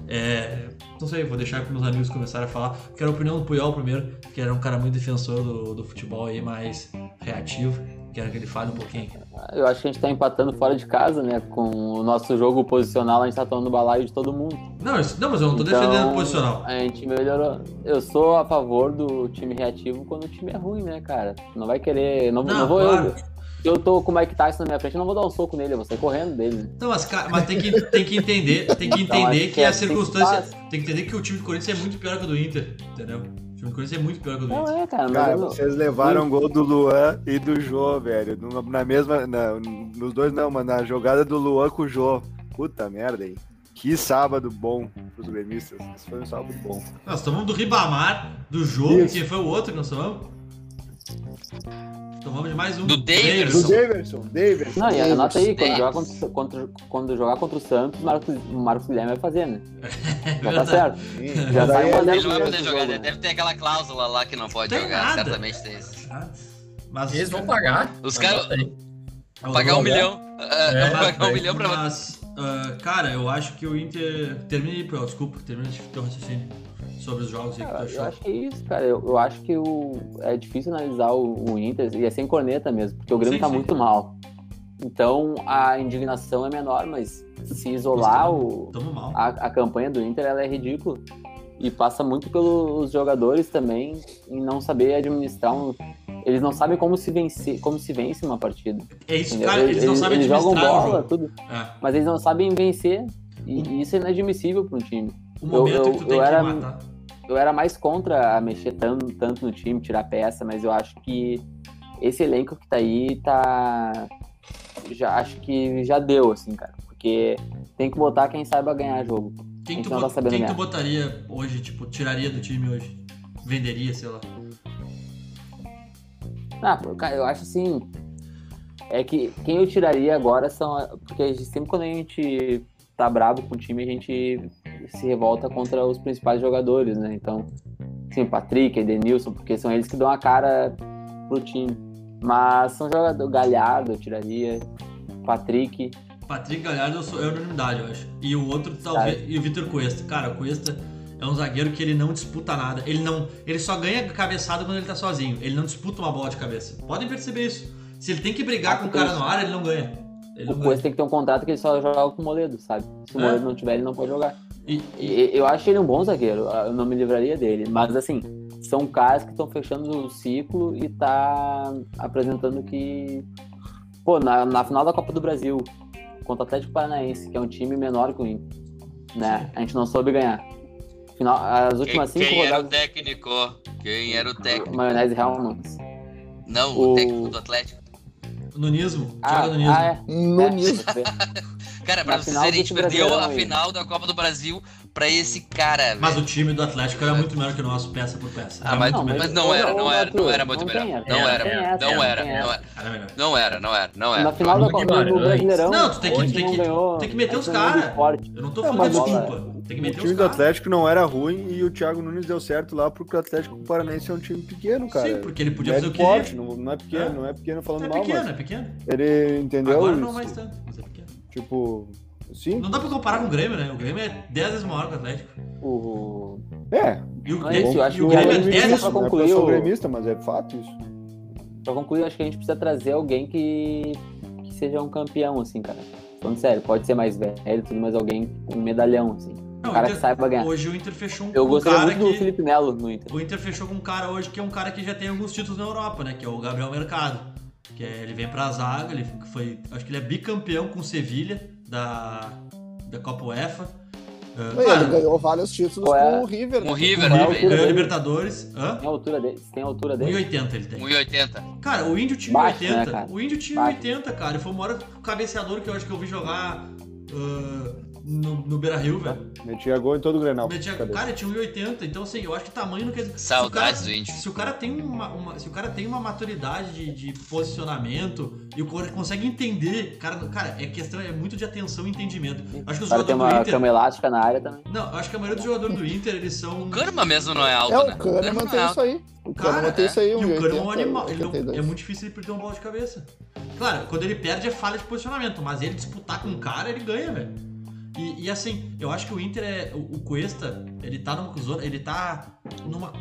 É, não sei, vou deixar para meus amigos começarem a falar. Quero a opinião do Puyol primeiro, que era um cara muito defensor do, do futebol aí, mais reativo. Quero que ele fale um pouquinho. Eu acho que a gente tá empatando fora de casa, né? Com o nosso jogo posicional, a gente tá tomando balaio de todo mundo. Não, isso- não mas eu não tô Então, defendendo o posicional. A gente melhorou. Eu sou a favor do time reativo quando o time é ruim, né, cara? Não vai querer. Não, Não, não vou claro. eu. Se eu tô com o Mike Tyson na minha frente, eu não vou dar um soco nele, eu vou sair correndo dele. né? Não, mas, ca- mas tem, que, tem que entender, tem que Então, entender acho que a assim que circunstância. faz. Tem que entender que o time do Corinthians é muito pior que o do Inter, entendeu? O time do Corinthians é muito pior que o do Não é, cara. Cara, eu- vocês levaram o gol do Luan e do Jô, velho. Na mesma. na- nos dois não, mas na jogada do Luan com o Jô. Puta merda, hein? Que sábado bom pros gremistas. Esse foi um sábado bom. Nós tomamos do Ribamar, do Isso. quem foi o outro que nós tomamos? Tomamos de mais um. Do Daverson. Do Daverson, Daverson. Não, e anota aí, quando jogar contra, contra- quando jogar contra o Santos, o Marcos, Marcos Guilherme vai fazer, né? [laughs] Já tá verdade. certo. Sim, Já é uma Ele não vai Deve poder ter jogar, né? Deve ter aquela cláusula lá que não pode Tem jogar. nada. Certamente tem isso. Mas Eles vão pagar. Os caras-. Pagar um milhão. Ah, É, pagar um é. milhão pra Mas, ah, cara, eu acho que o Inter. Termina aí, desculpa, termina de teu raciocínio sobre os jogos aí que tu Eu achou. acho que é isso, cara. Eu, eu acho que o, é difícil analisar o, o Inter, e é sem corneta mesmo, porque o Grêmio Sim, tá sim. muito mal. Então a indignação é menor, mas se isolar o, Tamo mal. a, a campanha do Inter ela é ridícula. E passa muito pelos jogadores também em não saber administrar um. Eles não sabem como se vencer, como se vence uma partida. É isso, entendeu? cara, eles, não sabem eles administrar jogam o bola, jogo. tudo, É. mas eles não sabem vencer. E, e isso é inadmissível para um time. O momento eu- que tu eu tem era- que matar. eu era mais contra a mexer tanto, tanto no time, tirar peça, mas eu acho que esse elenco que tá aí tá. Já, acho que já deu, assim, cara. Porque tem que botar quem saiba ganhar jogo. Quem, tu, não tá quem tu ganhar. botaria hoje, tipo, tiraria do time hoje? Venderia, sei lá. Ah, cara, eu acho assim. É que quem eu tiraria agora são. Porque sempre quando a gente tá bravo com o time, a gente se revolta contra os principais jogadores, né? Então, sim, Patrick, Edenilson, porque são eles que dão a cara pro time. Mas são jogadores. Galhardo eu tiraria. Patrick. Patrick Galhardo eu sou- é unanimidade, eu acho. E o outro, talvez. E o Vitor Cuesta. Cara, o Cuesta é um zagueiro que ele não disputa nada. Ele não. Ele só ganha cabeçada quando ele tá sozinho. Ele não disputa uma bola de cabeça. Podem perceber isso. Se ele tem que brigar Ah, com o cara no ar, ele não ganha. Ele O ganha. tem que ter um contrato que ele só joga com o Moledo, sabe? Se o É. Moledo não tiver, ele não pode jogar. E, E- Eu acho ele um bom zagueiro, eu não me livraria dele. Mas assim, são caras que estão fechando o ciclo e tá apresentando que. Pô, na, na final da Copa do Brasil, contra o Atlético Paranaense, que é um time menor que o Inter, né? A gente não soube ganhar. Final, as Quem, últimas cinco quem era o rodadas. técnico? Quem era o técnico? Maionese Helmans. Não, o, O- técnico do Atlético. Nunismo. Ah, Joga Nunismo. ah, é. Nunes. É, [laughs] Cara, pra vocês verem, a gente perdeu a aí. final da Copa do Brasil pra esse cara, Mas velho. o time do Atlético era muito melhor que o nosso, peça por peça. Ah, mas, mas não era, não era, não era muito melhor. Não era, não era, não era, não era. Não era, não era, Na final da Copa do. Brasileirão. Não, tu tem que- tem que- ganhou, tem que meter os gente não ganhou cara. do esporte. Eu não tô falando desculpa. Tem que O time do caras. Atlético não era ruim e o Thiago Nunes deu certo lá porque o Atlético Paranaense é um time pequeno, cara. Sim, porque ele podia é fazer o que queria. não, não é pequeno, É. não é pequeno falando É mal, pequeno, mas é pequeno. ele entendeu Agora não mais tanto, mas é pequeno. Tipo, sim, Não dá pra comparar com o Grêmio, né? O Grêmio é 10 vezes maior que o Atlético. O... é. E o, é isso, acho e o Grêmio é além 10 disso, vezes é concluir eu sou o- gremista, mas é fato isso. Pra concluir, acho que a gente precisa trazer alguém que, que seja um campeão, assim, cara. Falando sério, pode ser mais velho e tudo, mas alguém com um medalhão, assim. Não, Um cara Inter- que saiba ganhar. Hoje o Inter fechou um, Eu um gostaria cara muito do que. Felipe Melo no Inter. O Inter fechou com um cara hoje que é um cara que já tem alguns títulos na Europa, né? Que é o Gabriel Mercado. Que é, ele vem pra zaga, ele foi. Acho que ele é bicampeão com o Sevilha da, da Copa UEFA. Ah, Ele ganhou vários títulos é? com o River. Com né? o River, né? altura ganhou? Libertadores. Hã? Tem a altura dele? Tem a altura dele? 1,80 ele tem. 1,80. Cara, o Índio tinha Baixo, 80. né, o Índio tinha Baixo. 80, cara. Ele foi o maior cabeceador que eu acho que eu vi jogar ah, no, no Beira Rio, velho. Metia gol em todo o Grenal. Metia- Cadê? Cara, ele tinha 1,80. Então, assim, eu acho que tamanho não quer dizer. Saudades do Índio. Se o cara tem uma, uma- se o cara tem uma maturidade de, de posicionamento e o cara consegue entender, cara, cara, é questão é muito de atenção e entendimento. Acho que os O cara tem jogadores uma do Inter. cama elástica na área também. Não, acho que a maioria dos jogadores do Inter, eles são. O Kahneman mesmo não é alto, É, né? o Kahneman não tem é isso aí. O Cara, Kahneman tem isso aí, E um o Kahneman é um 80, animal. Ele não- 82. é muito difícil ele perder uma bola de cabeça. Claro, quando ele perde é falha de posicionamento, mas ele disputar com o cara, ele ganha, velho. E, e, assim, eu acho que o Inter é. O, o Cuesta, ele tá numa zona. Ele tá numa.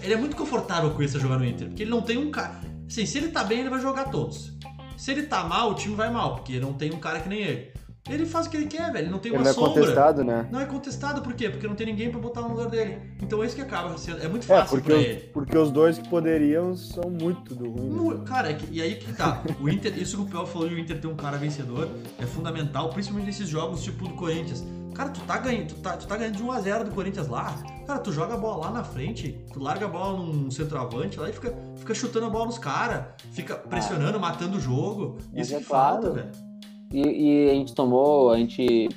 Ele é muito confortável o jogar no Inter. Porque ele não tem um cara. Assim, se ele tá bem, ele vai jogar todos. Se ele tá mal, o time vai mal, porque não tem um cara que nem ele. Ele faz o que ele quer, velho. Ele não tem Ele uma não é sombra. contestado, né? Não é contestado, por quê? Porque não tem ninguém pra botar no lugar dele. Então é isso que acaba sendo. É muito É, fácil porque pra os, ele. porque os dois que poderiam são muito do ruim. né? Cara, é que- e aí que tá. O Inter, isso que o Pel falou de o Inter ter um cara vencedor é fundamental, principalmente nesses jogos tipo do Corinthians. Cara, tu tá ganhando, tu tá, tu tá ganhando de 1x0 do Corinthians lá. Cara, tu joga a bola lá na frente, tu larga a bola num centroavante lá e fica, fica chutando a bola nos caras, fica pressionando, matando o jogo. Isso é que falta, claro. velho. E, e a gente tomou, a gente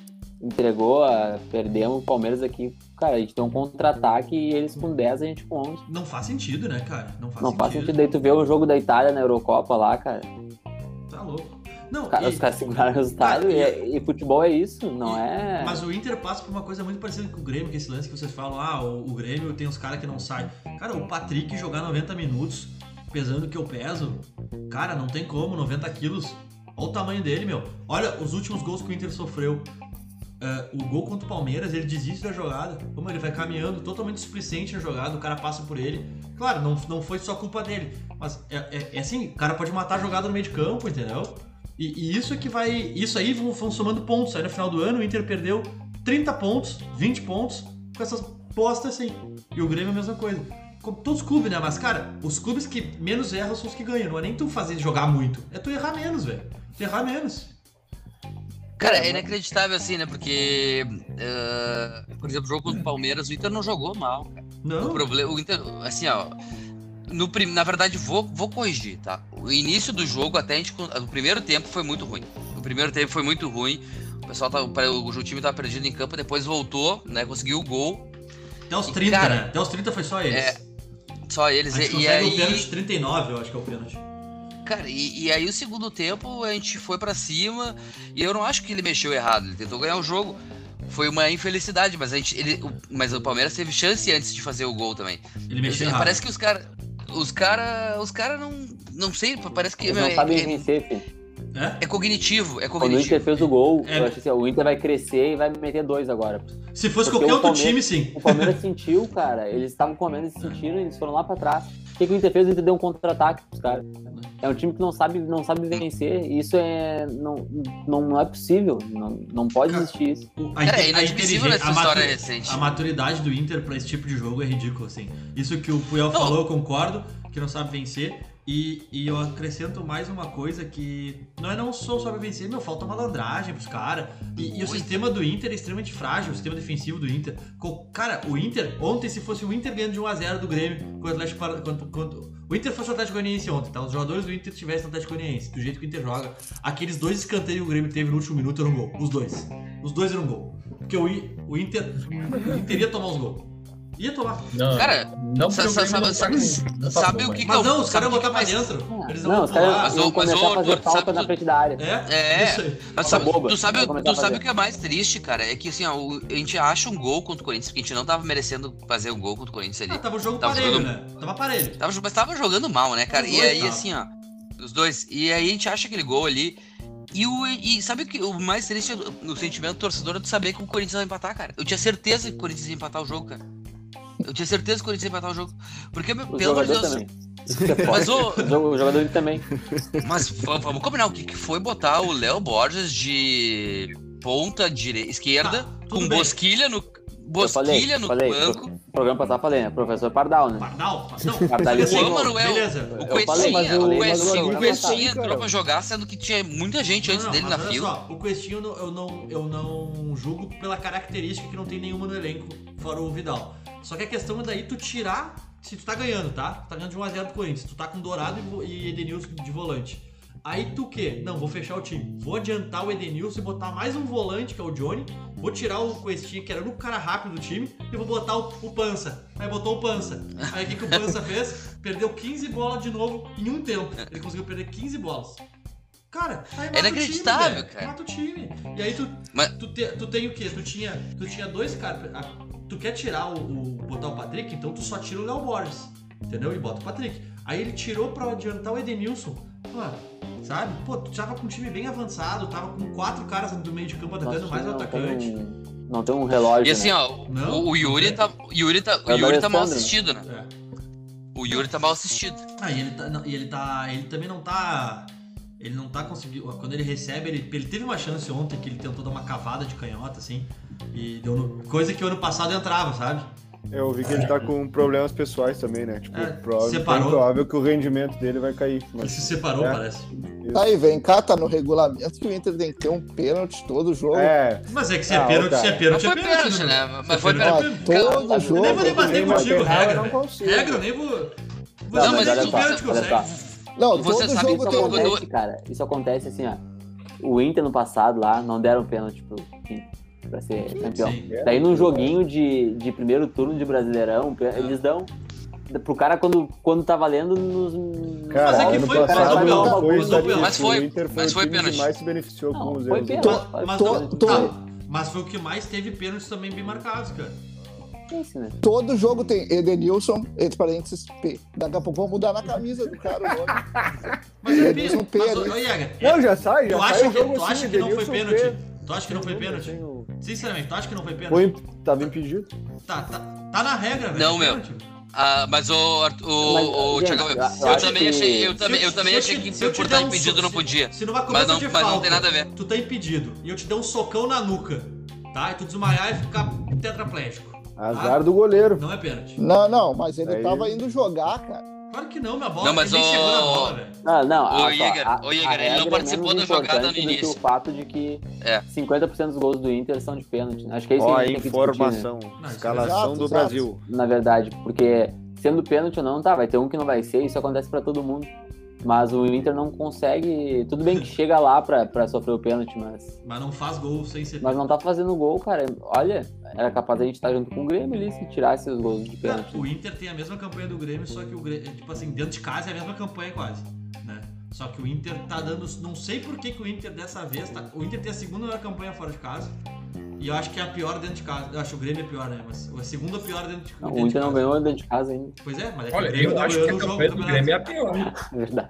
entregou, a, perdemos o Palmeiras aqui. Cara, a gente tem um contra-ataque e eles com 10, a gente com 11. Não faz sentido, né, cara? Não faz Não sentido. faz sentido. Daí tu vê o jogo da Itália na Eurocopa lá, cara. Tá louco. Não, Cara, e- os caras seguraram o resultado Cara, e, e- e futebol é isso, não é. Mas o Inter passa por uma coisa muito parecida com o Grêmio, que esse lance que vocês falam, ah, o, o Grêmio tem os caras que não saem. Cara, o Patrick jogar 90 minutos, pesando o que eu peso, cara, não tem como, 90 quilos. Olha o tamanho dele, meu. Olha os últimos gols que o Inter sofreu. É, o gol contra o Palmeiras, ele desiste da jogada. Como ele vai caminhando totalmente displicente na jogada, o cara passa por ele. Claro, não, não foi só culpa dele. Mas é, é- é assim, o cara pode matar a jogada no meio de campo, entendeu? E, e isso é que vai. Isso aí vão, vão somando pontos. Aí no final do ano o Inter perdeu 30 pontos, 20 pontos com essas postas assim. E o Grêmio é a mesma coisa. Com todos os clubes, né? Mas, cara, os clubes que menos erram são os que ganham. Não é nem tu fazer jogar muito. É tu errar menos, velho. Tu errar menos. Cara, é inacreditável assim, né? Porque, eh, por exemplo, o jogo contra o Palmeiras, o Inter não jogou mal. cara. O Não. problema, o Inter, assim, ó. No, prim- na verdade, vou, vou corrigir, tá? O início do jogo, até a gente. O primeiro tempo foi muito ruim. O primeiro tempo foi muito ruim. O pessoal tava, o, o time tava perdido em campo, depois voltou, né? Conseguiu o gol. Até os E, 30, cara, né? Até os 30 foi só eles. é, Só eles. a gente E, e aí. o pênalti 39, eu acho que é o pênalti. Cara, e, e aí o segundo tempo a gente foi pra cima e eu não acho que ele mexeu errado, ele tentou ganhar o jogo. Foi uma infelicidade, mas a gente, ele, o, mas o Palmeiras teve chance antes de fazer o gol também. Ele mexeu errado. Parece que os caras, os cara, os cara não, não sei, parece que Eles não é, sabem é- vencer, filho. É? é cognitivo, é Quando o Inter cognitivo. fez o gol, É. eu achei assim, o Inter vai crescer e vai meter dois agora. Se fosse Porque qualquer outro time, sim. O Palmeiras sentiu, cara. Eles estavam comendo e sentiram, eles foram lá pra trás. O que, que o Inter fez? O Inter deu um contra-ataque pros caras. É um time que não sabe, não sabe vencer. E isso é. Não, não, não é possível. Não, não pode Cara, existir isso. O- Cara, é inte- inadmissível nessa a história recente. A maturidade do Inter pra esse tipo de jogo é ridículo, assim. Isso que o Puyol Não. falou, eu concordo, que não sabe vencer. E, e eu acrescento mais uma coisa que não é não só sabe vencer, meu, falta malandragem pros caras. E, e o sistema do Inter é extremamente frágil, o sistema defensivo do Inter. Cara, o Inter, ontem, se fosse o Inter ganhando de 1x0 do Grêmio com o Atlético quanto- quanto- O Inter fosse o Atlético Goianiense ontem, tá? Os jogadores do Inter tivessem o Atlético Goianiense, do jeito que o Inter joga. Aqueles dois escanteios que o Grêmio teve no último minuto eram um gol. Os dois. Os dois eram um gol. Porque o, o Inter, o Inter ia tomar os gols. Ia tomar. Não, Cara, não sa- sa- não sabe- sabe o que Mas que eu- não, os sabe caras o iam que botar pra mais- dentro. Eles Não, vão os caras. Mas, iam mas, começar a fazer falta sabe na frente da área. É, É. isso aí. Mas tu sabe, tu sabe o que é mais triste, cara? É que assim, a gente acha um gol contra o Corinthians, porque a gente não tava merecendo fazer um gol contra o Corinthians ali. Ah, tava o jogo Tava parelho, jogando- né? Tava parelho. Tava, mas tava jogando mal, né, cara? E aí, assim, ó, os dois. E aí a gente acha aquele gol ali. E, o, e sabe o que o mais triste no sentimento do torcedor é de saber que o Corinthians vai empatar, cara. Eu tinha certeza que o Corinthians ia empatar o jogo, cara. Eu tinha certeza que o Corinthians ia empatar o jogo. Porque, O pelo amor de jogador Deus. também. É Mas, O O jogador também. mas vamos, combinar o que, que foi botar o Léo Borges de ponta dire... esquerda, tudo com bem. Bosquilha no. Bosquilha no falei, banco. No programa passado eu falei, né? Professor Pardal, né? Pardal? Não, Pardalismo. O Amaruel, beleza. o falei, o não o Questinha acredito, entrou pra jogar, sendo que tinha muita gente antes Não, dele mas na olha fila. Só, o não- eu não, eu não julgo pela característica que não tem nenhuma no elenco, fora o Vidal. Só que a questão é daí tu tirar, se tu tá ganhando, tá? Tu tá ganhando de 1x0 do Corinthians, tu tá com Dourado e Edenilson de volante. Aí tu o quê? Não, vou fechar o time. Vou adiantar o Edenilson e botar mais um volante, que é o Johnny. Vou tirar o Questinha, que era o cara rápido do time, e vou botar o, o Pança. Aí botou o Pança. Aí o que, que o Pança [laughs] fez? Perdeu 15 bolas de novo em um tempo. Ele conseguiu perder 15 bolas. Cara, aí mata o inacreditável, time, velho. cara. Mata o time. E aí tu, Mas- tu, te- tu tem o quê? Tu tinha, tu tinha dois caras. Tu quer tirar o, o- botar o Patrick, então tu só tira o Léo Borges. Entendeu? E bota o Patrick. Aí ele tirou pra adiantar o Edenilson. Mano, sabe? Pô, tu tava com um time bem avançado, tava com quatro caras do meio de campo atacando, mais o atacante. um- Não tem um relógio, E assim, né? ó, Não, o, Yuri não tá. Yuri tá, É o Yuri tá mal assistido, né? É. O Yuri tá mal assistido. Ah, e ele tá. não, e ele tá. Ele também não tá. Ele não tá conseguindo. Quando ele recebe, ele, ele teve uma chance ontem que ele tentou dar uma cavada de canhota, assim. E deu no- coisa que o ano passado entrava, sabe? Eu vi que ele tá com problemas pessoais também, né? Tipo, É, provável, separou. provável que o rendimento dele vai cair. Ele Mas, se separou, É. parece. Tá aí, vem cá, tá no regulamento que o Inter tem que ter um pênalti todo jogo. é, Mas é que se é Ah, pênalti, se é pênalti, Mas é foi pênalti. pênalti, né? Se Mas é foi pênalti, é todo Cara, jogo. Eu nem vou debater contigo, regra. eu não consigo. Regra, eu nem vou. Não, não, mas só, pênalti consegue. Não, Você todo sabe jogo Isso um acontece, cara. Isso acontece assim, ó. O Inter no passado lá não deram pênalti pro Inter pra ser campeão. Sim. Daí num joguinho de, de primeiro turno de Brasileirão, pê- eles dão pro cara quando, quando tá valendo nos. Cara, Mas é que foi- passado mas foi- não mas foi mas foi- o Inter foi mas o foi pênalti. mais se beneficiou Não, com os foi erros. pênalti. Pode- Mas, Tô- não, tô- tá, mas foi o que mais teve pênaltis também bem marcados, cara. Esse, né? Todo jogo tem Edenilson, entre parênteses, P. Daqui a pouco vão mudar na camisa do cara o nome. Mas é Edenilson pênalti. P Mas, ali. ô, Jäger, Não, já sai, já tu sai acha, o que, jogo tu assim, acha que não foi Edenilson pênalti? P. Tu acha que não foi pênalti? Tem o- Sinceramente, tu acha que não foi pênalti? Foi, tava impedido. Tá, tá, tá na regra, velho. Não, é meu. Ah, mas o, Arthur- o, Mas, o Thiago, eu- também que- achei, eu também, eu também achei te- que se eu por estar um impedido so- não se- podia. Se Mas não, de mas não falta, tem nada a ver. tu tá impedido e eu te der um socão na nuca, tá? E tu desmaiar e ficar tetraplégico. Azar do goleiro. Não é pênalti. Não, não, mas ele tava indo jogar, cara. Claro que não, minha bola. Não, mas ele nem o- chegou na bola, velho. Não, não. Ô, olha só, Jäger, a- ô, Jäger, a ele não é participou menos da jogada no que início. o fato de que É. 50% dos gols do Inter são de pênalti. Acho que é isso que Ó, a a gente tem que discutir, né? informação. Não, é Escalação exato, do exato. Brasil. na verdade, porque sendo pênalti ou não, tá, vai ter um que não vai ser, isso acontece pra todo mundo. Mas o Inter não consegue. Tudo bem que chega lá pra, pra sofrer o pênalti, mas, Mas não faz gol sem ser mas não tá fazendo gol, cara. Olha, era capaz da gente estar junto com o Grêmio ali se tirasse os gols de pênalti. o Inter tem a mesma campanha do Grêmio, só que o Grêmio, tipo assim, dentro de casa é a mesma campanha quase, né? Só que o Inter tá dando, não sei por que, que o Inter dessa vez, tá, o Inter tem a segunda melhor campanha fora de casa, e eu acho que é a pior dentro de casa. Eu acho que o Grêmio é pior, né? Mas a segunda pior dentro de, Não, dentro o de Inter não casa. ganhou dentro de casa ainda, Pois é, mas é que Olha, o Grêmio eu tá acho que a o campanha do. Grêmio é a pior. é [laughs] verdade.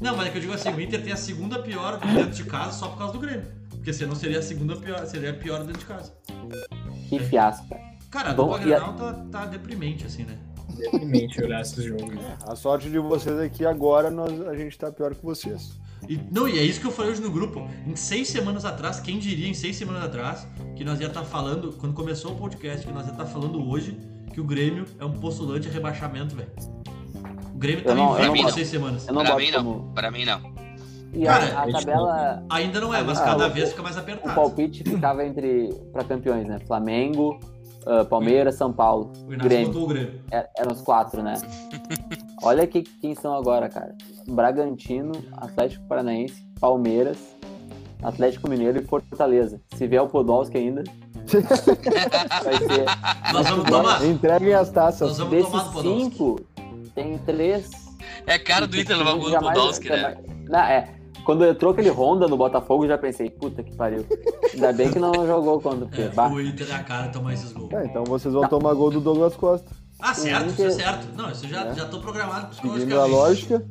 Não, mas é que eu digo assim, o Inter tem a segunda pior dentro de casa só por causa do Grêmio. Porque senão seria a segunda pior, seria a pior dentro de casa. Que fiasco, cara. A Bom, dupla a- Grenal tá, tá deprimente, assim, né? Deprimente olhar esses jogos. A sorte de vocês é que agora nós, a gente tá pior que vocês. E, não, e é isso que eu falei hoje no grupo. Em seis semanas atrás, quem diria em seis semanas atrás, que nós ia estar falando, quando começou o podcast, que nós ia estar falando hoje, que o Grêmio é um postulante a rebaixamento, velho. O Grêmio tá não- invicto em seis semanas. Eu não Pra mim não, como. pra mim não. E Cara, a, a tabela. Ainda não é, mas Ah, cada o- vez fica mais O apertado. palpite ficava entre. pra campeões, né? Flamengo, ah, Palmeiras, São Paulo. O Inácio Grêmio. botou o Grêmio. É- Eram os quatro, né? Olha que, quem são agora, cara. Bragantino, Atlético Paranaense, Palmeiras, Atlético Mineiro e Fortaleza. Se vier o Podolski ainda, vai ser. [laughs] Nós vamos tomar. Entreguem as taças. Nós vamos Desses tomar do Podolski. cinco, tem três. É cara do Inter levar o Podolski, né? Não, é. Quando entrou aquele Honda no Botafogo, eu já pensei, puta que pariu. Ainda bem que não [laughs] jogou quando. porque, É, o Inter é a cara tomar esses gols. É, então vocês vão tomar gol do Douglas Costa. Ah, certo, isso é Inter- certo. Não, isso já, É. já tô programado Seguindo a psicologicamente. lógica.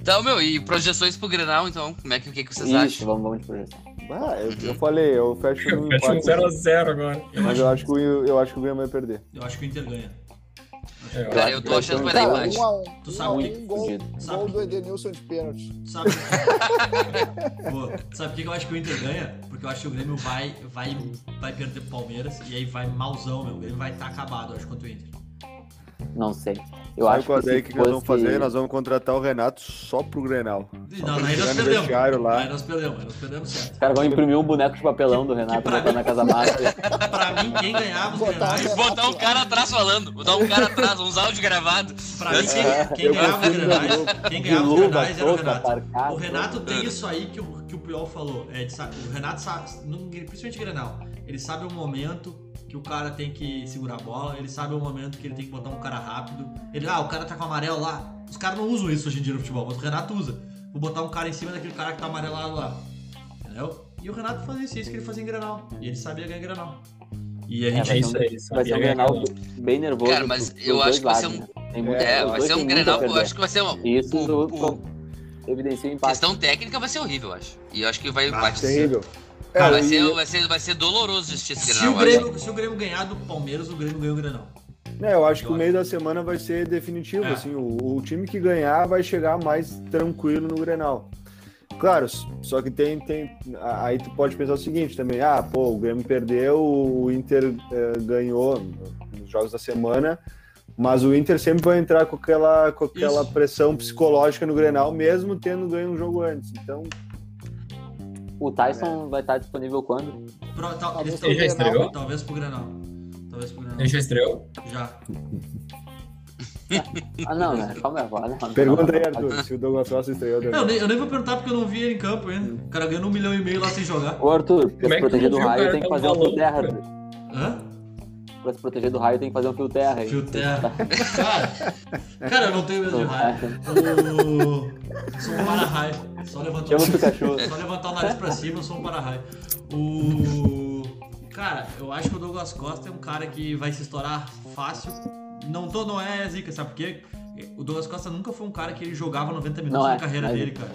Então, meu, e projeções pro Grenal, então? Como é que, o que, que vocês Isso, acham? vamos, vamos de projeção. Ah, eu, eu falei, eu fecho no Fecha um empate. 0x0 agora. Eu Mas acho, eu acho que o, eu acho que o Grêmio vai perder. eu acho que o Inter ganha. É, eu Cara, eu que tô achando que vai dar um empate. a um. Tu um sabe um, muito gol, fudido. Sabe gol que- do Edenilson de pênalti. Sabe? [laughs] Pô, sabe por que eu acho que o Inter ganha? Porque eu acho que o Grêmio vai, vai, vai perder pro Palmeiras e aí vai malzão, meu. O Grêmio vai estar acabado, eu acho, contra o Inter. Não sei. Eu Sabe acho qual que é que nós vamos fosse- fazer? Nós vamos contratar o Renato só pro Grenal. Só Não, pra aí nós perdemos. lá. Aí nós perdemos, aí nós perdemos certo. Os caras vão imprimir um boneco de papelão do Renato pra botar mim- na casa massa. [laughs] Pra mim, quem ganhava os Botar Grenais... o Botar um cara atrás falando, botar um cara atrás, uns áudios gravados. Pra mim, quem, quem Eu ganhava os Grenais... Quem ganhava os Grenais era o Renato. aparcado. O Renato tem isso aí que o, que o Puyol falou. É, de o Renato sabe, principalmente Grenal, ele sabe o momento que o cara tem que segurar a bola, ele sabe o momento que ele tem que botar um cara rápido. Ele, ah, o cara tá com amarelo lá. Os caras não usam isso hoje em dia no futebol, mas o Renato usa. Vou botar um cara em cima daquele cara que tá amarelado lá. Entendeu? E o Renato fazia isso, isso que ele fazia em Grenal. E ele sabia ganhar Grenal. E a É, gente. vai, isso ser um, aí, vai ser um ganhar Grenal bem nervoso. Cara, mas eu acho que vai ser um- né? É, vai ser um Grenal, eu acho que vai ser um. Isso o- evidencia o empate. Questão técnica vai ser horrível, eu acho. E eu acho que vai Ah. Terrível. Cara, vai, e- ser, vai, ser, vai ser doloroso assistir esse Se o. Grêmio, se o Grêmio ganhar do Palmeiras, o Grêmio ganha o Grenal. É, eu acho que o meio da semana vai ser definitivo, É. assim, o, o time que ganhar vai chegar mais tranquilo no Grenal. Claro, só que tem, tem. Aí tu pode pensar o seguinte também, ah, pô, o Grêmio perdeu, o Inter eh, ganhou nos jogos da semana, mas o Inter sempre vai entrar com aquela, com aquela Isso. pressão psicológica no Grenal, mesmo tendo ganho um jogo antes. Então, O Tyson vai estar disponível quando? Pro, tal- eles já estreou? Talvez pro Grenal. Talvez pro Grenal. Ele já estreou? Já. Ah, não, né? Calma aí, agora. Não, pergunta aí, Arthur, se o Douglas Costa estreou Não, eu nem, eu nem vou perguntar porque eu não vi ele em campo ainda. O cara ganhando um milhão e meio lá sem jogar. Ô, Arthur, pra é se proteger do raio tem que fazer um terra. Hã? Pra se proteger do raio tem que fazer um fio terra aí. Fio terra. Cara, cara, eu não tenho medo de raio. O... Sou um para-raio. Só levantar, Chama o Pikachu. só levantar o nariz pra cima, eu sou um para-raio. O... Cara, eu acho que o Douglas Costa é um cara que vai se estourar fácil. Não, tô, não é zica, sabe por quê? O Douglas Costa nunca foi um cara que ele jogava 90 minutos Não na é, carreira é dele, cara.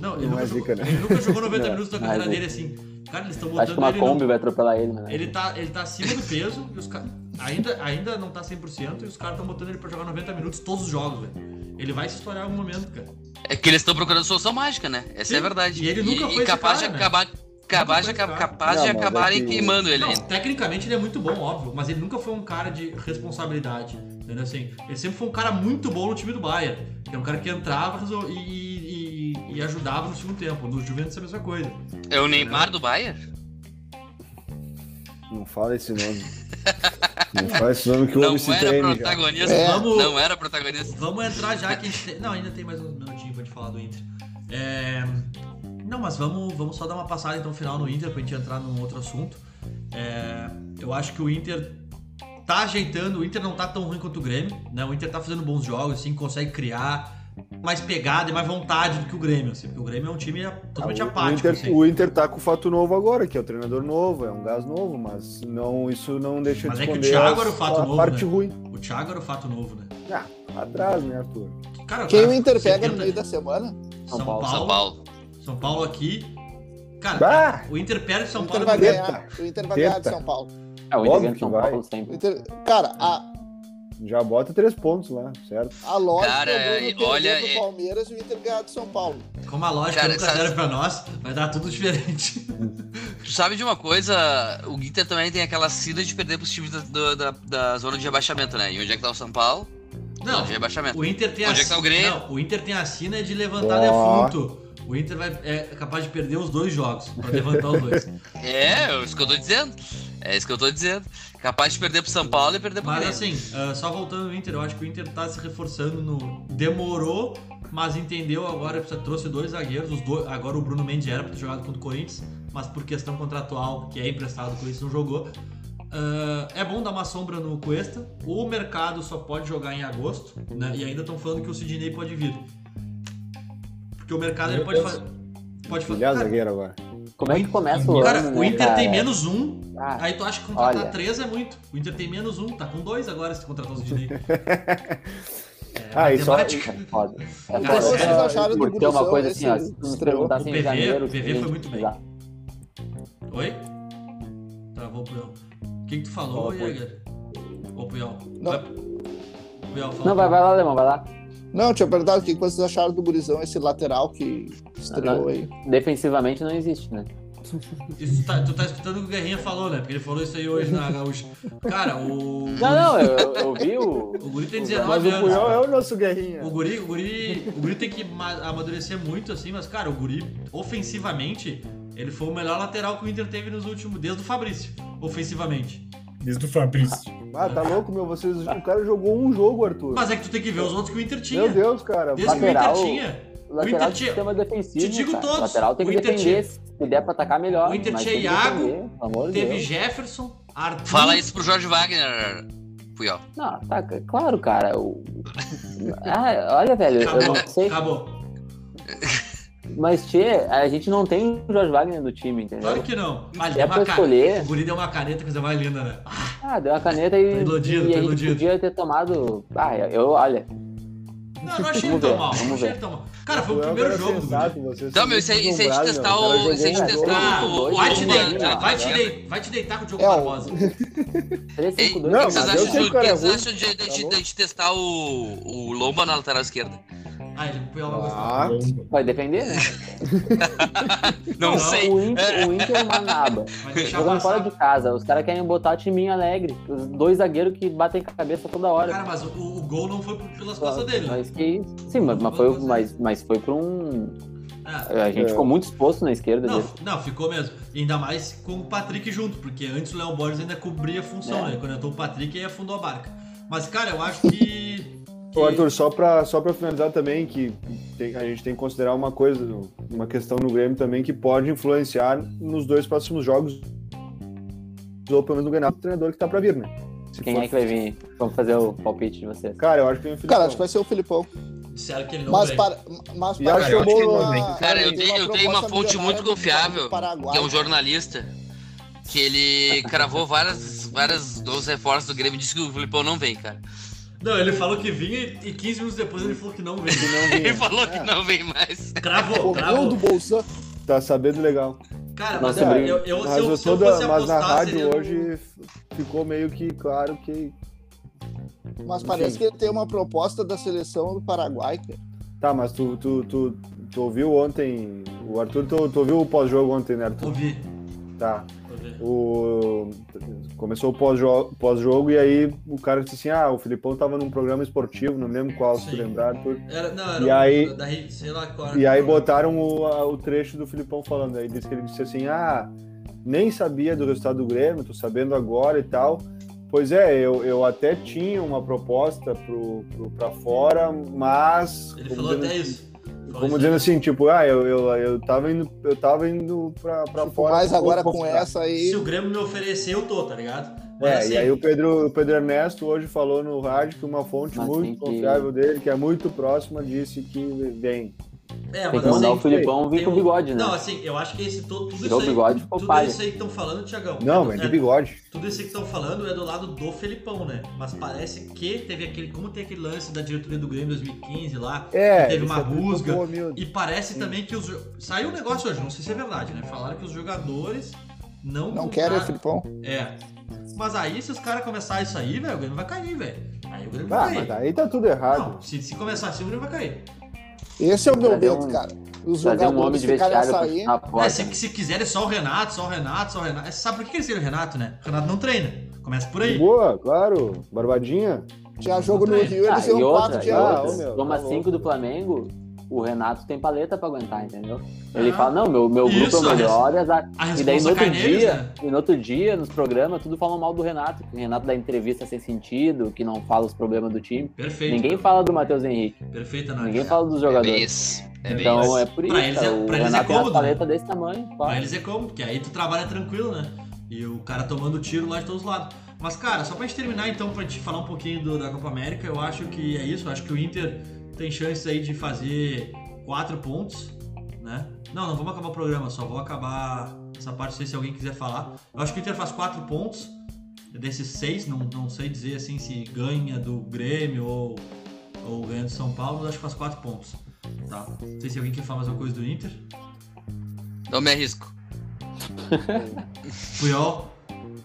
Não, ele, Não nunca é jogou, zica, né? ele nunca jogou 90 Não, minutos da não é carreira dele assim. Cara, eles estão Acho que botando uma ele Kombi no... vai atropelar ele, né? Ele tá, ele tá acima do peso e os caras. Ainda, ainda não tá 100% e os caras estão botando ele pra jogar 90 minutos todos os jogos, velho. Ele vai se estourar em algum momento, cara. É que eles estão procurando solução mágica, né? Essa é a Sim, verdade. e ele nunca foi esse capaz cara, de né? acabar. Capaz, de, capaz de é acabarem que- queimando ele Não, tecnicamente ele é muito bom, óbvio, mas ele nunca foi um cara de responsabilidade. Entendeu? Assim, ele sempre foi um cara muito bom no time do Bayern. Que é um cara que entrava resol- e, e- ajudava no segundo tempo. No Juventus é a mesma coisa. É o Neymar do Bayern? Não fala esse nome. Não fala esse nome que o Não homem se era protagonista. É. Vamos- Não era protagonista. Vamos entrar já que a gente tem... Não, ainda tem mais uns minutinhos pra gente falar do Inter. É, Não, mas vamos, vamos só dar uma passada então final no Inter pra gente entrar num outro assunto. É, Eu acho que o Inter tá ajeitando, o Inter não tá tão ruim quanto o Grêmio, né? O Inter tá fazendo bons jogos, assim, consegue criar mais pegada e mais vontade do que o Grêmio, assim, porque o Grêmio é um time totalmente Ah, o, apático, Inter, assim. o Inter tá com o fato novo agora, que é o treinador novo, é um gás novo, mas não, isso não deixa Mas de é que o Thiago era o fato novo, parte né? ruim. O Thiago era o fato novo, né? Ah, atrás, né, Arthur? Cara, Quem cara, o Inter pega 70 no meio da semana? São, São Paulo, Paulo. São Paulo. São Paulo aqui. Cara, Bah! o Inter perde São o Paulo. Inter vai ganhar. O Inter vai ganhar de. São Paulo. É, o Inter ganha de São vai. Paulo O sempre. Inter- Cara, a, Já bota três pontos lá, certo? a lógica Cara, é perder olha, pro é- Palmeiras e o Inter ganhar de São Paulo. Como a lógica Cara, nunca sabe- serve pra nós, vai dar tudo diferente. Tu sabe de uma coisa? O Inter também tem aquela sina de perder pros times da, do- da, da zona de rebaixamento, né? E onde é que tá o São Paulo? Não, de rebaixamento. o Inter tem Onde a é que tá o Grêmio? Não, o Inter tem a sina de levantar Ó. defunto. O Inter vai, é capaz de perder os dois jogos pra levantar os dois. É, é isso que eu tô dizendo. É isso que eu tô dizendo. Capaz de perder pro São Paulo e perder pro Mas Grêmio. assim, ah, só voltando no Inter, eu acho que o Inter tá se reforçando no. Demorou, mas entendeu agora, precisa- trouxe dois zagueiros, os dois, agora o Bruno Mendes era pra ter jogado contra o Corinthians, mas por questão contratual, que é emprestado, o Corinthians não jogou. Ah, é bom dar uma sombra no Cuesta. O mercado só pode jogar em agosto, né? E ainda estão falando que o Sidney pode vir. Porque o mercado ele pode Deus. fazer. Pode fazer. Filhar Cara, zagueiro agora. Como é que começa o cara, ano, o né, Inter cara? tem menos um, Ah, aí tu acha que contratar olha. três é muito. O Inter tem menos um, tá com dois agora se contratar o Sidney. [laughs] É, Ah, só- matemática. É foda. É Cara? Vocês acharam do Porque é uma coisa assim, ó, se tu perguntasse O em PV janeiro... o PV foi muito bem. precisar- Oi? Travou o Puyol. O que, que tu falou, Puyol. Jäger? Ô, Puyol. Não. Vai- Biel, fala. Não, vai, vai lá, Alemão, vai lá. Não, tinha perguntado o que vocês acharam do Gurizão, esse lateral que estreou Não. aí. Defensivamente não existe, né? [laughs] Isso tá- tu tá escutando o que o Guerrinha falou, né? Porque ele falou isso aí hoje na Gaúcha. Cara, o. Não, não, eu, eu- vi o. O Guri tem Mas 19 o anos. Puyol é o nosso guerrinha. O guri, o, guri, o guri tem que ma- amadurecer muito, assim, mas, cara, o Guri, ofensivamente, ele foi o melhor lateral que o Inter teve nos últimos, desde o Fabrício, ofensivamente. Desde o Fabrício. Ah, tá louco, meu? Vocês, o cara jogou um jogo, Arthur. Mas é que tu tem que ver os outros que o Inter tinha. Meu Deus, cara. Desde Lateral- que o Inter tinha. O Lateral Inter de tinha. sistema defensivo. Te digo cara. todos. Lateral tem O que Inter defender. tinha- Se der pra atacar melhor. O Inter mas tinha Iago, defender, Teve Deus. Jefferson, Arthur. Fala isso pro Jorge Wagner, Puyol. Não, tá, claro, cara. o- [laughs] Ah, olha, velho, eu Acabou, não sei. acabou. [laughs] Mas, Tchê, a gente não tem o Jorge Wagner no time, entendeu? Claro que não. Ah, Se deu é uma pra escolher- O Guri deu uma caneta, coisa mais linda, né? Ah, deu uma caneta e, Tá iludido, e tá a gente iludido. podia ter tomado. Ah, eu, olha. Não, eu não achei ele Vamos tão ver, mal. Não vamos achei ver. ele tão mal. Cara, foi o primeiro jogo do Guri. Então, são meu, isso muito isso de deslumbrados, testar o. Isso de jogou um testar. Ah, o. o- vai te, deitar, vai, te né? dei- vai te deitar com o Diogo É, o- Barbosa. [laughs] 3-5-2. O Não, que vocês mas eu acham, de, é Tá testar o, o Lomba na lateral esquerda? Ah, ele vai gostar. Ah, Vai depender, né? [laughs] Não, Não, sei. O Inter, o Inter é uma naba. [laughs] Jogando fora de casa. Os caras querem botar timinho alegre. Os dois zagueiros que batem cabeça toda hora. Cara, mas o, o gol não foi por- pelas costas dele. né? Mas que. Sim, mas, mas foi, mas, mas foi pra um. Ah, A gente É. ficou muito exposto na esquerda Não, dele. não, ficou mesmo. E ainda mais com o Patrick junto, porque antes o Léo Borges ainda cobria a função, É. né? Quando entrou o Patrick, aí afundou a barca. Mas, cara, eu acho que. Ô, Arthur, só pra, só pra finalizar também, que tem- a gente tem que considerar uma coisa, uma questão no Grêmio também que pode influenciar nos dois próximos jogos, ou pelo menos no Grenal, do treinador que tá pra vir, né? Se Quem for- é que vai vir? Vamos fazer o palpite de vocês. Cara, eu acho que tem o Filipão. Cara, acho que vai ser o Filipão. Disseram que ele não Mas, vem. para, mas acho que que eu Cara, eu tenho, eu tenho uma fonte muito confiável, que é um jornalista, que ele cravou várias, várias dos reforços do Grêmio e disse que o Filipão não vem, cara. Não, ele falou que vinha e 15 minutos depois ele falou que não vem. Que não Ele falou que não vem mais. Cravou, cravou. do Bolsão. Tá sabendo legal. Cara, mas Nossa, eu, eu, Mas, eu, se eu toda- fosse mas na apostar, rádio seria hoje ficou meio que claro que. Mas parece que ele tem uma proposta da seleção do Paraguai, cara. Tá, mas tu, tu, tu, tu ouviu ontem. O Arthur, tu, tu ouviu o pós-jogo ontem, né, Arthur? Ouvi, Tá. O... Começou o pós-jo- pós-jogo e aí o cara disse assim: ah, o Filipão tava num programa esportivo, não lembro qual, se tu Sim. lembrar, Arthur. Era, não, era E um- aí- da, sei lá qual E aí botaram o, a- o trecho do Filipão falando. Aí disse que ele disse assim: ah, nem sabia do resultado do Grêmio, tô sabendo agora e tal. Pois é, eu, eu até tinha uma proposta pro, pro, pra fora, mas. Ele falou até isso. Como dizendo assim, tipo, ah, eu, eu, eu tava indo, eu tava indo pra, pra Tipo, fora. mas agora com comprar. essa aí. Se o Grêmio me oferecer, eu tô, tá ligado? Mas, É, assim, e aí o Pedro, o Pedro Ernesto hoje falou no rádio que uma fonte Mas muito tem que- confiável dele, que é muito próxima, disse que vem. É, Tem mas que mandar assim, o Filipão vir com um- bigode, né? Não, assim, eu acho que esse to- tudo isso o aí, bigode, ficou tudo palha. isso aí que estão falando, Tiagão. Não, é, de é, bigode. Tudo isso aí que estão falando é do lado do Felipão, né? Mas parece que teve aquele. Como tem aquele lance da diretoria do Grêmio em 2015 lá, É, que teve uma é muito rusga. bom. E parece também que os. Saiu um negócio hoje, não sei se é verdade, né? Falaram que os jogadores não. Não querem o Filipão. É. Mas aí, se os caras começarem isso aí, velho, o Grêmio vai cair, velho. Aí o Grêmio Ah, vai mas cair. aí tá tudo errado. Não, se, se começar assim, o Grêmio vai cair. Esse é o meu Trazer medo, um- cara. Os Trazer um homem jogadores de vestiário pra sair. É, se, se quiserem só o Renato, só o Renato, só o Renato. É, Sabe por que que eles querem o Renato, né? O Renato não treina. Começa por aí. Boa, claro. Barbadinha. Tinha jogo no. Rio, eles Ah, e iam outra, quatro e dias Ah, outra. antes. ô, meu, Toma tá 5 louco. do Flamengo, o Renato tem paleta pra aguentar, entendeu? Ele Ah. fala, não, meu, meu grupo Isso, é a o melhor. e a- A E daí no outro dia, né? e no outro dia, nos programas, tudo falam mal do Renato. que O Renato dá entrevista sem sentido, que não fala os problemas do time. Perfeito. Ninguém fala do Matheus Henrique. Perfeita análise. Ninguém fala dos É bem jogadores. É bem então isso. é por isso, Pra eles é- cara, o pra eles é Renato tem uma cômodo, paleta desse tamanho. Pra eles é como, porque aí tu trabalha tranquilo, né? E o cara tomando tiro lá de todos os lados. Mas, cara, só pra gente terminar então, pra gente falar um pouquinho do- da Copa América, eu acho que é isso. Eu acho que o Inter tem chance aí de fazer quatro pontos, né? Não, não vamos acabar o programa, só vou acabar essa parte, não sei se alguém quiser falar. Eu acho que o Inter faz quatro pontos desses seis, não, não sei dizer assim se ganha do Grêmio ou, ou ganha do São Paulo, mas acho que faz quatro pontos. Tá? Não sei se alguém quer falar mais alguma coisa do Inter. Não me arrisco. Puyol.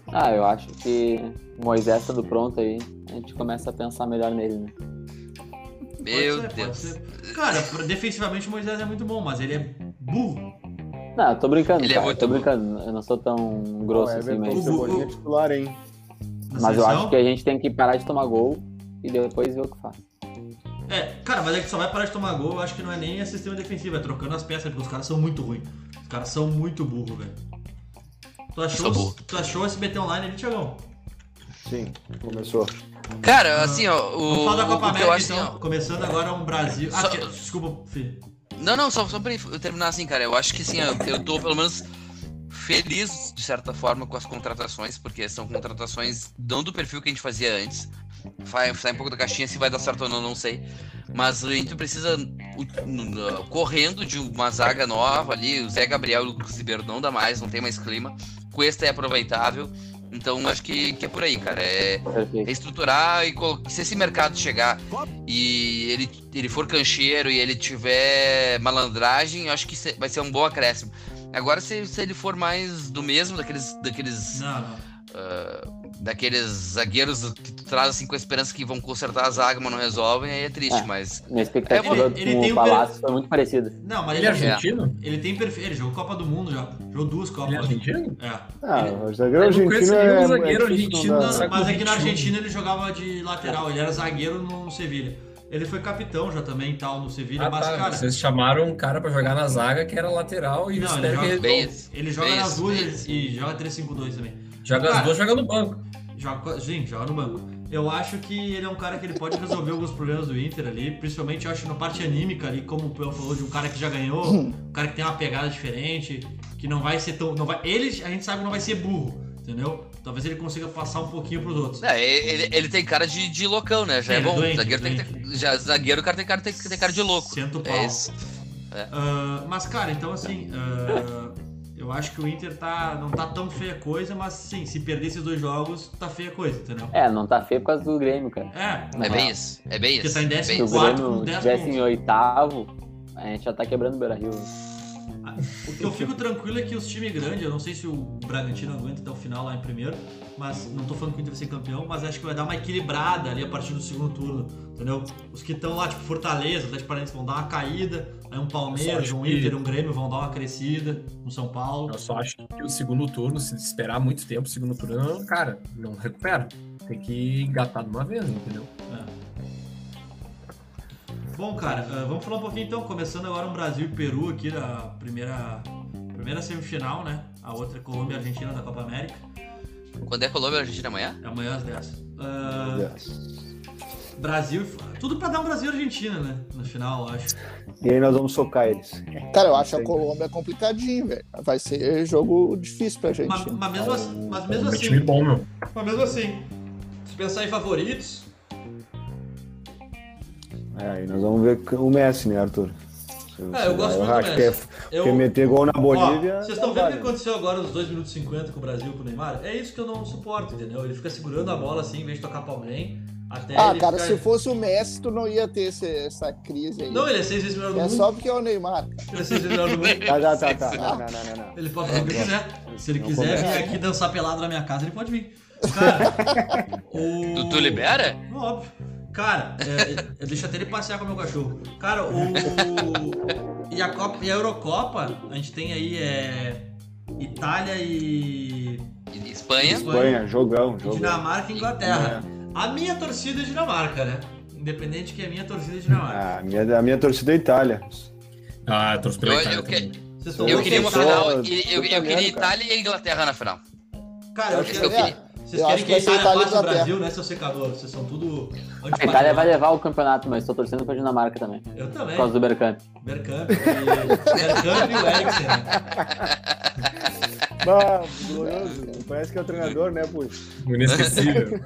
Ah, eu acho que o Moisés estando pronto aí, a gente começa a pensar melhor nele, né? Meu Pode ser, pode Deus. ser. Cara, defensivamente o Moisés é muito bom, mas ele é burro. Não, eu tô brincando, Ele é cara. muito tô bom. brincando. Eu não sou tão grosso Ó, assim, Everton mas. Cebolinha é titular, hein? Mas eu acho que a gente tem que parar de tomar gol e depois ver o que faz. É, cara, mas é que só vai parar de tomar gol, eu acho que não é nem sistema defensivo, é trocando as peças, porque os caras são muito ruins. Os caras são muito burros, velho. Tu achou, tu achou esse BT Online ali, Thiagão? Sim, começou. Cara, assim, ó, o, Vamos falar da Copa América, eu acho então. assim, ó, Começando agora um Brasil. Ah, Só- que- desculpa, filho. Não, não, só, só pra eu terminar assim, cara. Eu acho que assim, eu, eu tô pelo menos feliz, de certa forma, com as contratações, porque são contratações não do perfil que a gente fazia antes. Vai sair um pouco da caixinha, se vai dar certo ou não, não sei. Mas a gente precisa, correndo de uma zaga nova ali, o Zé Gabriel e o Lucas Ribeiro não dá mais, não tem mais clima. Cuesta é aproveitável. Então acho que, que é por aí, cara. É, Perfeito. reestruturar e se esse mercado chegar e ele, ele for cancheiro e ele tiver malandragem, eu acho que vai ser um bom acréscimo. Agora, se, se ele for mais do mesmo, daqueles, daqueles, Não, não. ah, daqueles zagueiros que tu traz assim com a esperança que vão consertar a zaga, mas não resolvem, aí é triste, É. mas Minha expectativa Ele- ele com tem o um per- Palácio foi muito parecida. Não, mas Ele é ele, argentino? ele tem perfil. Ele jogou Copa do Mundo já. Jogou duas Copas. Ele é argentino? É. Ah, Ele- o zagueiro Eu não conheço argentino nenhum é, zagueiro é argentino, não mas aqui na 21. Argentina ele jogava de lateral, ele era zagueiro no Sevilha. Ele foi capitão já também e tal no Sevilha, Ah, mas tá. cara. Vocês chamaram um cara pra jogar na zaga que era lateral e Não, ele que joga- ele bem isso. Ele joga nas duas e joga 3-5-2 também. Joga Cara, as duas joga no banco. Joga, sim, joga no banco. Eu acho que ele é um cara que ele pode resolver alguns problemas do Inter ali, principalmente eu acho na parte anímica ali, como o Pel falou, de um cara que já ganhou, um cara que tem uma pegada diferente, que não vai ser tão. Não vai, ele, a gente sabe que não vai ser burro, entendeu? Talvez ele consiga passar um pouquinho pros outros. é, ele, ele tem cara de, de loucão, né? Já é, é bom. doente, zagueiro, tem que ter, já, zagueiro, o cara tem cara, tem, ter cara de louco. Senta o pau. É isso. Ah, mas, cara, então assim, ah, eu acho que o Inter tá, não tá tão feia a coisa, mas sim, se perder esses dois jogos, tá feia a coisa, entendeu? É, não tá feio por causa do Grêmio, cara. É, É bem isso. É bem Porque isso. tá em é bem décimo Se o Grêmio 10 estivesse em oitavo, a gente já tá quebrando o Beira Rio. O que eu fico tranquilo é que os times grandes, eu não sei se o Bragantino aguenta até o final lá em primeiro, mas não tô falando que o Inter vai ser campeão, mas acho que vai dar uma equilibrada ali a partir do segundo turno, entendeu? Os que estão lá, tipo Fortaleza, Atlético Paranaense vão dar uma caída, aí um Palmeiras, um acho que- Inter, um Grêmio vão dar uma crescida, um São Paulo. Eu só acho que o segundo turno, se esperar muito tempo, o segundo turno, cara, não recupera. Tem que engatar de uma vez, entendeu? É. Bom, cara, ah, vamos falar um pouquinho então, começando agora um Brasil e Peru aqui da primeira, primeira semifinal, né? A outra é Colômbia e Argentina da Copa América. Quando é Colômbia e Argentina amanhã? É amanhã às 10. Ah, Yes. Brasil. Tudo pra dar um Brasil e Argentina, né? No final, eu acho. E aí nós vamos socar eles. Cara, eu acho a Colômbia complicadinho, velho. Vai ser jogo difícil pra gente. Mas, mas mesmo, assim- mas mesmo É um assim. time bom, meu. Mas mesmo assim. Se pensar em favoritos. É, aí nós vamos ver o Messi, né, Arthur? É, eu gosto muito do Messi. é, Eu, porque meter gol na Ó, Bolívia. vocês estão vendo o vale. que aconteceu agora nos 2 minutos e 50 com o Brasil pro Neymar? É isso que eu não suporto, entendeu? Ele fica segurando a bola assim, em vez de tocar pra alguém. Até Ah, ele cara, ficar- se fosse o Messi, tu não ia ter esse- essa crise aí. Não, ele é seis vezes melhor do é mundo. só porque é o Neymar. Ele é seis vezes melhor do mundo. Tá, tá, tá, tá. Não, não, não, não, não. Ele pode o que quiser. Se ele Não quiser começa. vir aqui dançar pelado na minha casa, ele pode vir. Cara, o... [laughs] Tu, tu libera? Óbvio. Cara, é, eu deixo até ele passear com o meu cachorro. Cara, o. E a, Copa, e a Eurocopa, a gente tem aí é, Itália e. E Espanha? Espanha, jogão, jogão. Dinamarca e Inglaterra. A minha torcida é Dinamarca, né? Independente que a minha torcida é Dinamarca. Ah, a minha, a minha torcida é Itália. Ah, trouxe pela Eu- Itália eu estão Eu muito queria uma final. Eu, eu queria. Itália e Inglaterra na final. Cara, eu que eu queria. Vocês Eu querem acho que a Itália Itália passe o. Brasil, né, seu secador? Vocês são tudo A Itália vai levar o campeonato, mas tô torcendo pra Dinamarca também. Eu também. Por causa do Bergkamp. Bergkamp e, Bergkamp e o Eriksen, né? Ah, glorioso. Parece que é o treinador, né, puxa? Inesquecível.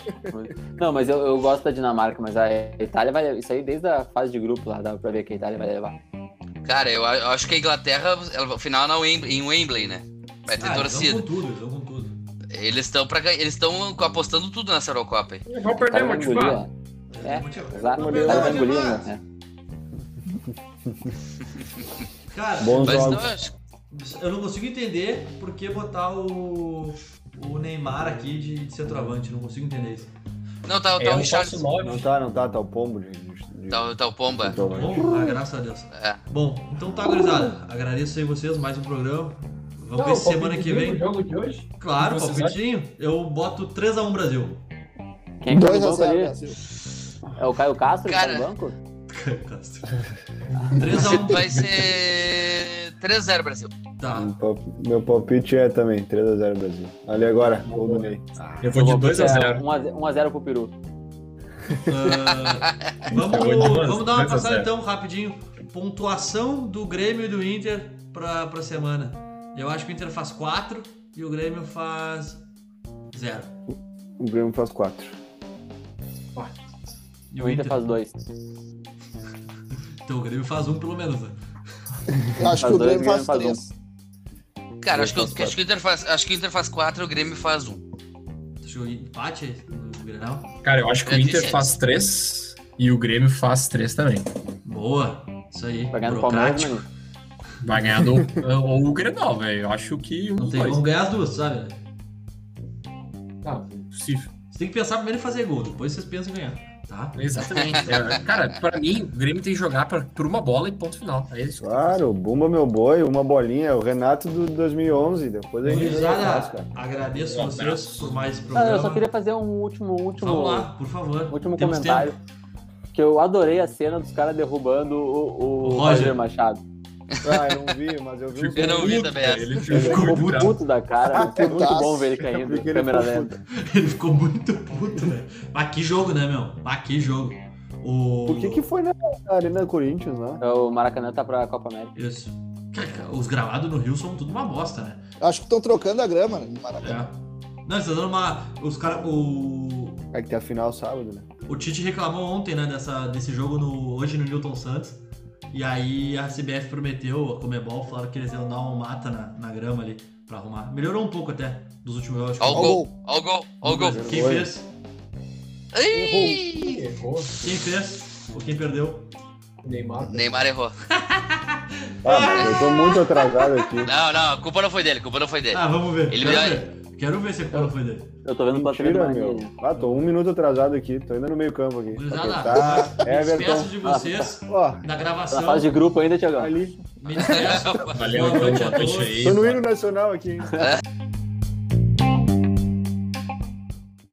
Não, mas eu, eu gosto da Dinamarca, mas a Itália vai. Isso aí desde a fase de grupo lá, dá pra ver que a Itália vai levar. Cara, eu, a- acho que a Inglaterra, ela, o final é Wembley, em Wembley, né? Vai ter Ah, eles torcida. vão com tudo, eles vão com tudo. Eles estão pra, ganhar- eles estão apostando tudo nessa Eurocopa A perder, engolir, motivar. ó. É, Motivo. exato. A Vamos Itália vai motivar. engolir, né? [laughs] Cara, Bons Mas não, jogos. eu acho, Eu não consigo entender por que botar o, o Neymar aqui de, de centroavante. Não consigo entender isso. Não, tá, É tá um o nove. Não tá, não tá, tá o pombo de. de- de- Tá, o- tá o Pomba. Então, Bom, ah, graças a Deus. É. Bom, então tá, gurizada. Agradeço aí vocês, mais um programa. Vamos Não, ver se semana que vem. jogo de hoje? Claro, palpitinho. Eu boto 3x1 Brasil. Quem é que tá no 2 a banco 0 ali? Brasil. É o Caio Castro que tá Cara. no banco? 3x1. [laughs] Vai ser 3x0 Brasil. Tá. Meu pal- Meu palpite é também 3x0 Brasil. Ali agora, gol do Ney. Eu vou de Eu vou 2x0. 1x0 pro Peru. Ah, [laughs] vamos, vamos dar uma passada então, rapidinho. Pontuação do Grêmio e do Inter pra, pra semana. Eu acho que o Inter faz 4 e o Grêmio faz 0. O Grêmio faz 4. E O Inter faz 2. [laughs] Então o Grêmio faz 1 um, pelo menos, né? [laughs] Acho Faz que o dois, Grêmio faz Grêmio 3. Cara, acho que, eu- acho que o Inter faz, acho que o Inter faz 4 e o Grêmio faz 1. Acho que o empate no Grenal. Cara, eu acho que o Eu Inter faz 3 e o Grêmio faz 3 também. Boa. Isso aí. Vai ganhar do Palmeiras, mano. Vai ganhar do, [laughs] ou o Grenal, velho. Eu acho que um Não tem dois. como ganhar as duas, sabe? Ah, possível. Você tem que pensar primeiro em fazer gol, depois vocês pensam em ganhar, tá? Exatamente. É, cara, pra mim, o Grêmio tem que jogar pra, por uma bola e ponto final. É isso. Claro, Bumba meu boi, uma bolinha, o Renato do 2011. Depois a gente Gurizada, cara. agradeço Um vocês por mais programa. eu só queria fazer um último, último, Vamos lá, por favor. último Temos comentário. tempo. Que eu adorei a cena dos caras derrubando o, o, O Roger. Roger Machado. Ah, eu não vi, mas eu vi. Eu não vi Puto, também essa. Ele Ele ficou bravo. puto da cara. Foi muito bom ver ele caindo. Câmera ficou lenta. Ele ficou muito puto, velho. Mas que jogo, né, meu? Mas que jogo. O... Por que que foi na Arena Corinthians, né? O Maracanã tá pra Copa América. Isso. Os gravados no Rio são tudo uma bosta, né? Acho que estão trocando a grama né, no Maracanã. É. Não, eles estão dando uma. Os caras. O. É que tem a final sábado, né? O Tite reclamou ontem, né, dessa, desse jogo no, hoje no Newton Santos. E aí a CBF prometeu, a Comebol, falaram que eles iam dar um mata na, na grama ali pra arrumar. Melhorou um pouco até dos últimos jogos. Ó o gol, ó o gol, ó o gol. Quem fez? Errou. Quem fez? Ou quem perdeu? Neymar. Neymar errou. Ah, eu tô muito atrasado aqui. Não, não, a culpa não foi dele, a culpa não foi dele. Ah, vamos ver. Ele Quero ver. Quero ver se a culpa foi dele. Eu tô vendo o do meu. Ah, tô um minuto atrasado aqui. Tô ainda no meio campo aqui. Gurizada, Tá, me despeço Everton. de vocês [laughs] Ó, na Na gravação. fase de grupo ainda, Tiagão. ali. [laughs] Valeu, Boa então, noite a boa noite todos. aí. Tô no hino nacional aqui, hein? [laughs]